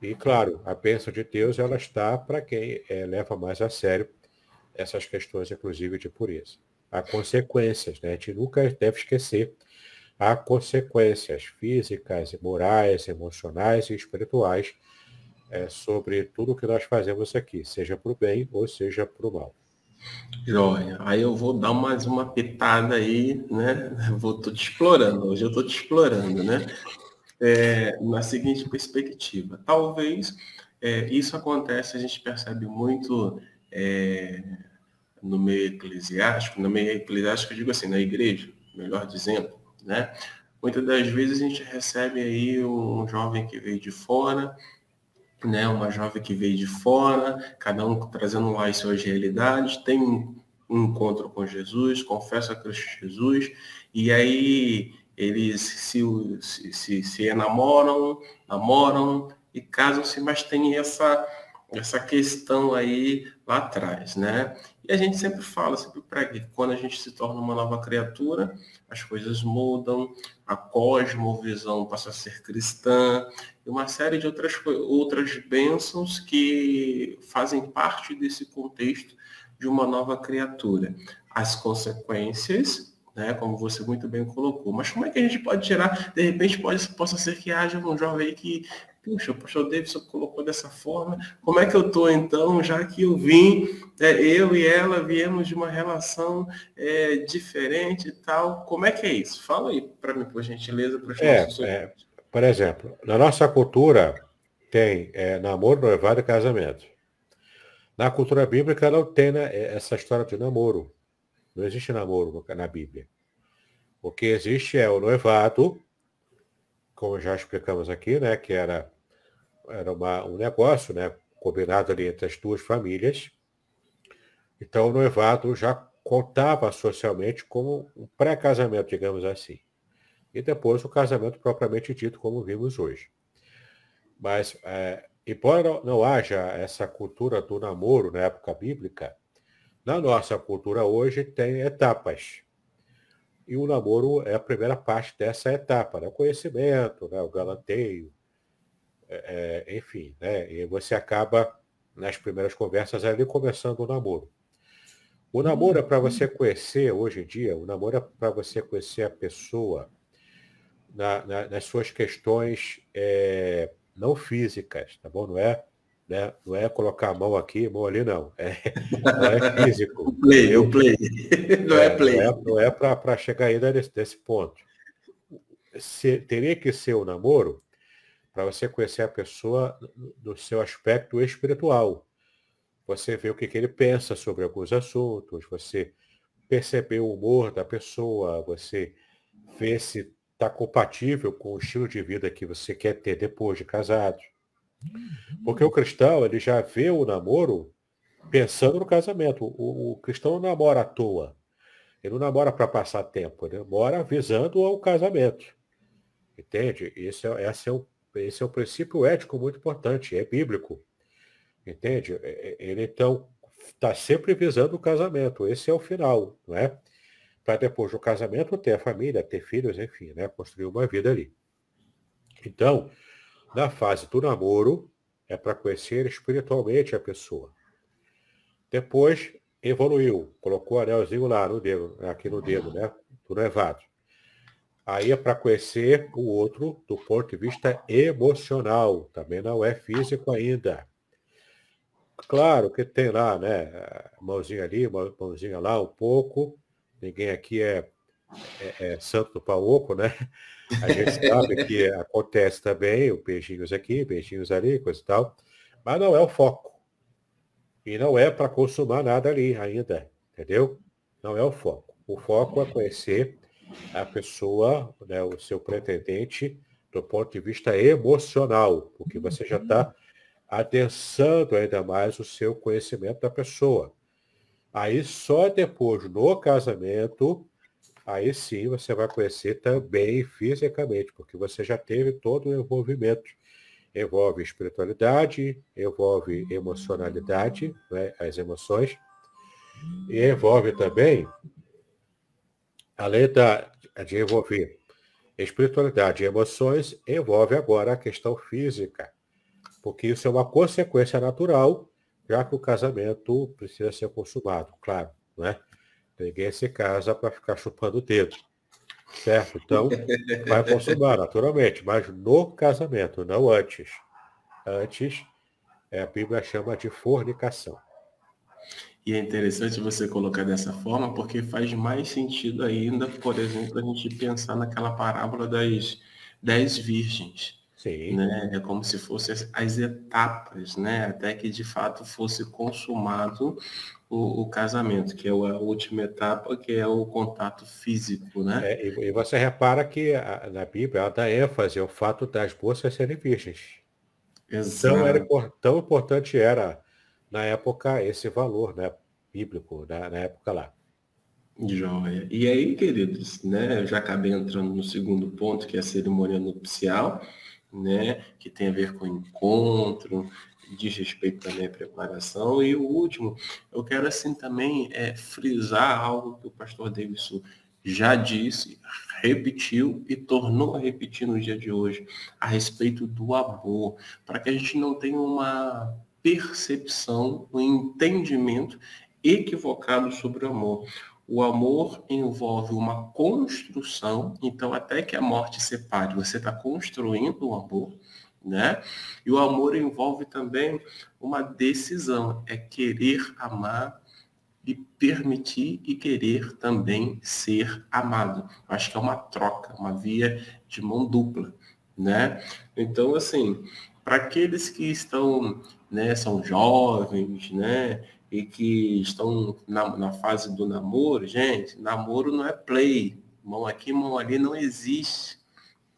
E, claro, a bênção de Deus ela está para quem é, leva mais a sério essas questões, inclusive, de pureza. Há consequências, né? A gente nunca deve esquecer. Há consequências físicas, morais, emocionais e espirituais é, sobre tudo que nós fazemos aqui, seja para o bem ou seja para o mal. Joia. Aí eu vou dar mais uma pitada aí, né? Vou tô te explorando, hoje eu tô te explorando, né? É, na seguinte perspectiva. Talvez é, isso acontece, a gente percebe muito é, no meio eclesiástico, no meio eclesiástico, eu digo assim, na igreja, melhor dizendo, né? Muitas das vezes a gente recebe aí um jovem que veio de fora, né, uma jovem que veio de fora, cada um trazendo lá as suas realidades, tem um encontro com Jesus, confessa Cristo Jesus, e aí eles se, se, se enamoram, namoram e casam-se, mas tem essa, essa questão aí lá atrás, né? E a gente sempre fala, sempre prega quando a gente se torna uma nova criatura, as coisas mudam, a cosmovisão passa a ser cristã, e uma série de outras, outras bênçãos que fazem parte desse contexto de uma nova criatura. As consequências, né, como você muito bem colocou. Mas como é que a gente pode gerar, de repente pode, possa ser que haja um jovem aí que puxa, o pastor Davidson colocou dessa forma, como é que eu estou então, já que eu vim, é, eu e ela viemos de uma relação é, diferente e tal, como é que é isso? Fala aí para mim, por gentileza, para os é, nossos é, Por exemplo, na nossa cultura tem é, namoro, noivado e casamento. Na cultura bíblica não tem né, essa história de namoro. Não existe namoro na Bíblia. O que existe é o noivado, como já explicamos aqui, né, que era, era uma, um negócio né, combinado ali entre as duas famílias. Então, o noivado já contava socialmente como um pré-casamento, digamos assim. E depois o casamento propriamente dito, como vimos hoje. Mas, é, embora não haja essa cultura do namoro na época bíblica, na nossa cultura hoje tem etapas. E o namoro é a primeira parte dessa etapa, né? o conhecimento, né? o galanteio, é, é, enfim, né? E você acaba, nas primeiras conversas, ali começando o namoro. O namoro é para você conhecer, hoje em dia, o namoro é para você conhecer a pessoa na, na, nas suas questões é, não físicas, tá bom? Não é né? Não é colocar a mão aqui, mão ali, não. É, [laughs] não é físico. o play, o play. Não é, é play. Não é, é para chegar ainda nesse, nesse ponto. Se, teria que ser o um namoro para você conhecer a pessoa no seu aspecto espiritual. Você vê o que, que ele pensa sobre alguns assuntos, você perceber o humor da pessoa, você vê se está compatível com o estilo de vida que você quer ter depois de casado. Porque o cristão, ele já vê o namoro pensando no casamento. O, o cristão não namora à toa. Ele não namora para passar tempo, ele namora visando ao casamento. Entende? Esse é, esse, é o, esse é o princípio ético muito importante, é bíblico. Entende? É, é, ele, então, está sempre visando o casamento. Esse é o final, não é? Para depois do casamento ter a família, ter filhos, enfim, né? Construir uma vida ali. Então, na fase do namoro, é para conhecer espiritualmente a pessoa. Depois, evoluiu, colocou o anelzinho lá no dedo, aqui no dedo, né? Do noivado. Aí é para conhecer o outro do ponto de vista emocional, também não é físico ainda. Claro que tem lá, né? Mãozinha ali, mãozinha lá, um pouco. Ninguém aqui é, é, é santo do pau oco, né? A gente sabe que acontece também, o beijinhos aqui, beijinhos ali, coisa e tal, mas não é o foco. E não é para consumar nada ali ainda, entendeu? Não é o foco. O foco é conhecer a pessoa, né, o seu pretendente, do ponto de vista emocional, porque você já está adensando ainda mais o seu conhecimento da pessoa. Aí só depois, no casamento, aí sim você vai conhecer também fisicamente, porque você já teve todo o envolvimento. Envolve espiritualidade, envolve emocionalidade, né, as emoções, e envolve também, além da, de envolver espiritualidade e emoções, envolve agora a questão física. porque isso é uma consequência natural, já que o casamento precisa ser consumado, claro, né? Ninguém se casa para ficar chupando o dedo, certo? Então, vai consumar naturalmente, mas no casamento, não antes. Antes, é, a Bíblia chama de fornicação. E é interessante você colocar dessa forma, porque faz mais sentido ainda, por exemplo, a gente pensar naquela parábola das dez virgens. Sim. Né? É como se fossem as, as, etapas, né? Até que de fato fosse consumado o, o, casamento, que é a última etapa, que é o contato físico, né? É, e, e, você repara que a, na Bíblia ela dá ênfase ao fato das moças serem virgens. Exato. Então, era, tão importante era, na época, esse valor né, bíblico, na, na época lá. Joia. E aí, queridos, né, eu já acabei entrando no segundo ponto, que é a cerimônia nupcial, né, que tem a ver com encontro, diz respeito também à preparação. E o último, eu quero assim também é, frisar algo que o pastor Davidson já disse, repetiu e tornou a repetir no dia de hoje, a respeito do amor, para que a gente não tenha uma percepção, um entendimento equivocado sobre o amor. O amor envolve uma construção, então até que a morte separe, você está construindo o amor, né? E o amor envolve também uma decisão, é querer amar e permitir e querer também ser amado. Acho que é uma troca, uma via de mão dupla, né? Então, assim, para aqueles que estão, né, são jovens, né, e que estão na, na fase do namoro, gente, namoro não é play, mão aqui, mão ali não existe.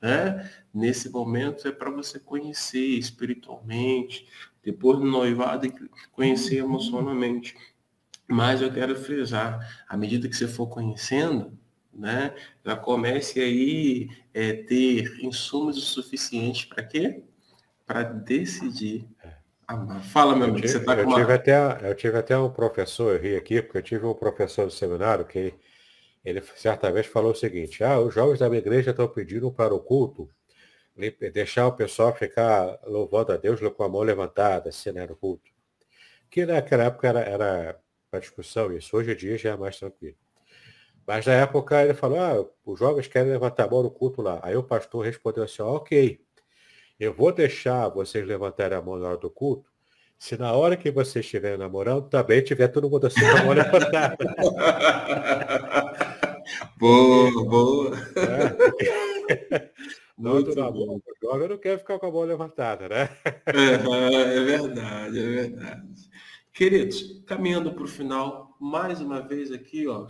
Né? Nesse momento é para você conhecer espiritualmente, depois do noivado, conhecer emocionalmente. Mas eu quero frisar, à medida que você for conhecendo, né, já comece aí é, ter insumos o suficiente para quê? Para decidir. Fala, meu amigo, você está com uma... tive até, Eu tive até um professor, eu ri aqui, porque eu tive um professor do seminário que ele certa vez falou o seguinte, ah, os jovens da minha igreja estão pedindo para o culto deixar o pessoal ficar louvando a Deus com a mão levantada, assim, né, no culto. Que naquela época era, era para discussão isso, hoje em dia já é mais tranquilo. Mas na época ele falou, ah, os jovens querem levantar a mão no culto lá. Aí o pastor respondeu assim, ok, eu vou deixar vocês levantarem a mão na hora do culto, se na hora que vocês estiverem namorando, também tiver todo mundo assim com a mão levantada. boa, boa. É, Muito namoro, jovem não quer ficar com a mão levantada, né? É, é verdade, é verdade. Queridos, caminhando para o final, mais uma vez aqui, ó,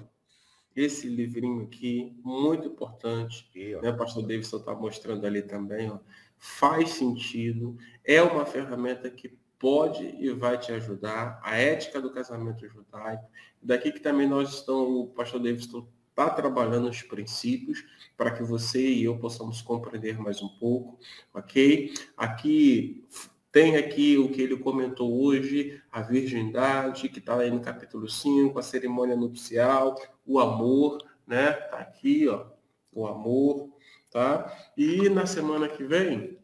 esse livrinho aqui, muito importante, e, né? O pastor Davidson está mostrando ali também, ó faz sentido, é uma ferramenta que pode e vai te ajudar, a ética do casamento judaico. Daqui que também nós estamos, o pastor Davis está trabalhando os princípios para que você e eu possamos compreender mais um pouco, ok? Aqui tem aqui o que ele comentou hoje, a virgindade, que está aí no capítulo 5, a cerimônia nupcial, o amor, né? Está aqui, ó, o amor, Tá? E na semana que vem,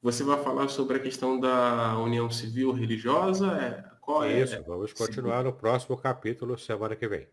você vai falar sobre a questão da união civil religiosa? É, qual é? Isso, vamos continuar no próximo capítulo semana que vem.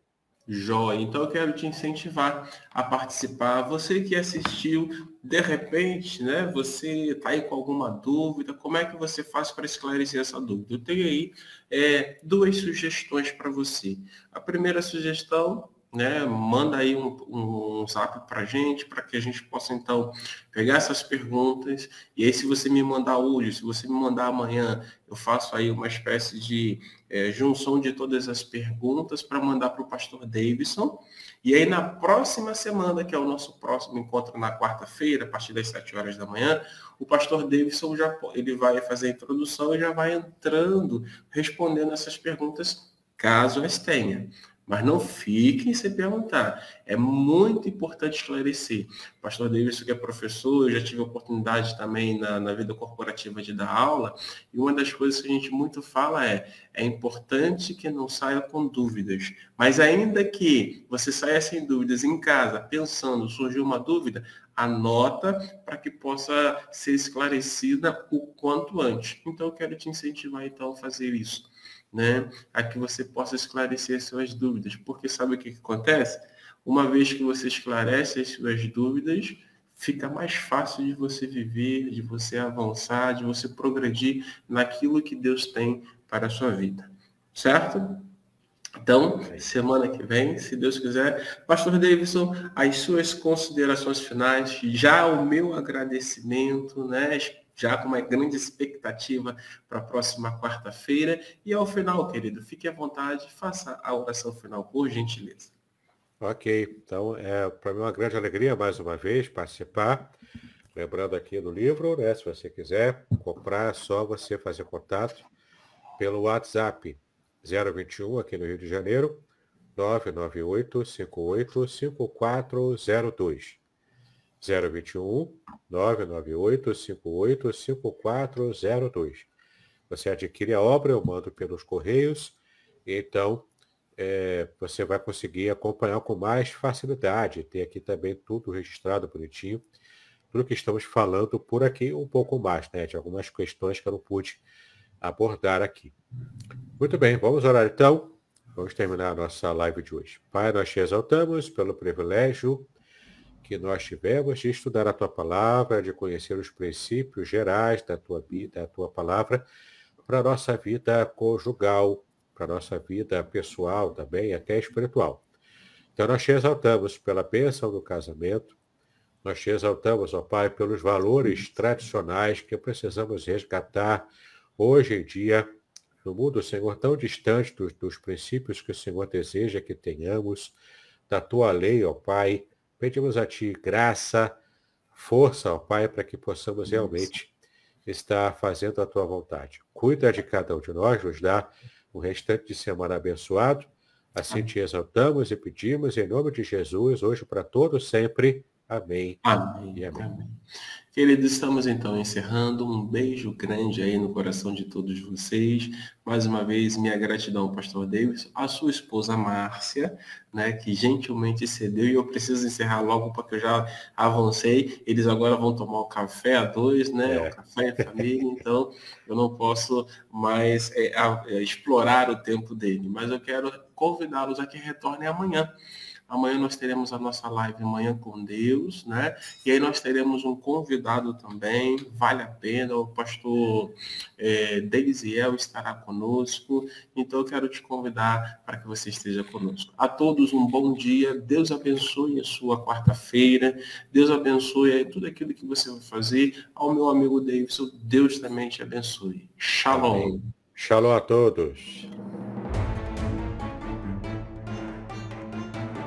Jóia. Então eu quero te incentivar a participar. Você que assistiu, de repente, né, você está aí com alguma dúvida, como é que você faz para esclarecer essa dúvida? Eu tenho aí é, duas sugestões para você. A primeira sugestão né? Manda aí um, um zap para a gente, para que a gente possa então pegar essas perguntas. E aí, se você me mandar hoje, se você me mandar amanhã, eu faço aí uma espécie de é, junção de todas as perguntas para mandar para o pastor Davidson. E aí, na próxima semana, que é o nosso próximo encontro na quarta-feira, a partir das 7 horas da manhã, o pastor Davidson já ele vai fazer a introdução e já vai entrando, respondendo essas perguntas, caso as tenha. Mas não fiquem sem perguntar. É muito importante esclarecer. O pastor Davidson, que é professor, eu já tive oportunidade também na, na, vida corporativa de dar aula, e uma das coisas que a gente muito fala é, é importante que não saia com dúvidas. Mas ainda que você saia sem dúvidas em casa, pensando, surgiu uma dúvida, anota para que possa ser esclarecida o quanto antes. Então, eu quero te incentivar então a fazer isso, né? A que você possa esclarecer suas dúvidas, porque sabe o que, que acontece? Uma vez que você esclarece as suas dúvidas, fica mais fácil de você viver, de você avançar, de você progredir naquilo que Deus tem para a sua vida. Certo? Então, semana que vem, se Deus quiser, Pastor Davidson, as suas considerações finais, já o meu agradecimento, né? Já com uma grande expectativa para a próxima quarta-feira. E ao final, querido, fique à vontade, faça a oração final, por gentileza. Ok, então é para mim uma grande alegria mais uma vez participar. Lembrando aqui no livro, né? Se você quiser comprar, é só você fazer contato pelo WhatsApp 021 aqui no Rio de Janeiro, 998 58 5402. 021 998 58 5402. Você adquire a obra, eu mando pelos correios, então é, você vai conseguir acompanhar com mais facilidade. Tem aqui também tudo registrado bonitinho, tudo que estamos falando por aqui, um pouco mais, né? De algumas questões que eu não pude abordar aqui. Muito bem, vamos orar então. Vamos terminar a nossa live de hoje. Pai, nós te exaltamos pelo privilégio que nós tivemos de estudar a tua palavra, de conhecer os princípios gerais da tua vida, da tua palavra, para a nossa vida conjugal, para a nossa vida pessoal também, até espiritual. Então nós te exaltamos pela bênção do casamento, nós te exaltamos, ó Pai, pelos valores tradicionais que precisamos resgatar hoje em dia, no mundo, Senhor, tão distante dos, dos princípios que o Senhor deseja que tenhamos, da tua lei, ó Pai, pedimos a Ti graça, força, ó Pai, para que possamos realmente estar fazendo a Tua vontade. Cuida de cada um de nós, nos dá o restante de semana abençoado. Assim Amém. te exaltamos e pedimos em nome de Jesus, hoje para todos sempre. Amém. Amém. E amém. amém. Queridos, estamos então encerrando. Um beijo grande aí no coração de todos vocês. Mais uma vez, minha gratidão ao pastor Davis, a sua esposa Márcia, né, que gentilmente cedeu e eu preciso encerrar logo porque eu já avancei. Eles agora vão tomar o café a dois, né? É. O café e a família, então eu não posso mais é, é, explorar o tempo dele. Mas eu quero convidá-los a que retornem amanhã. Amanhã nós teremos a nossa live Manhã com Deus, né? E aí nós teremos um convidado também, vale a pena, o pastor é, Deisiel estará conosco. Então eu quero te convidar para que você esteja conosco. A todos um bom dia, Deus abençoe a sua quarta-feira, Deus abençoe tudo aquilo que você vai fazer. Ao meu amigo Davidson, Deus também te abençoe. Shalom. Amém. Shalom a todos.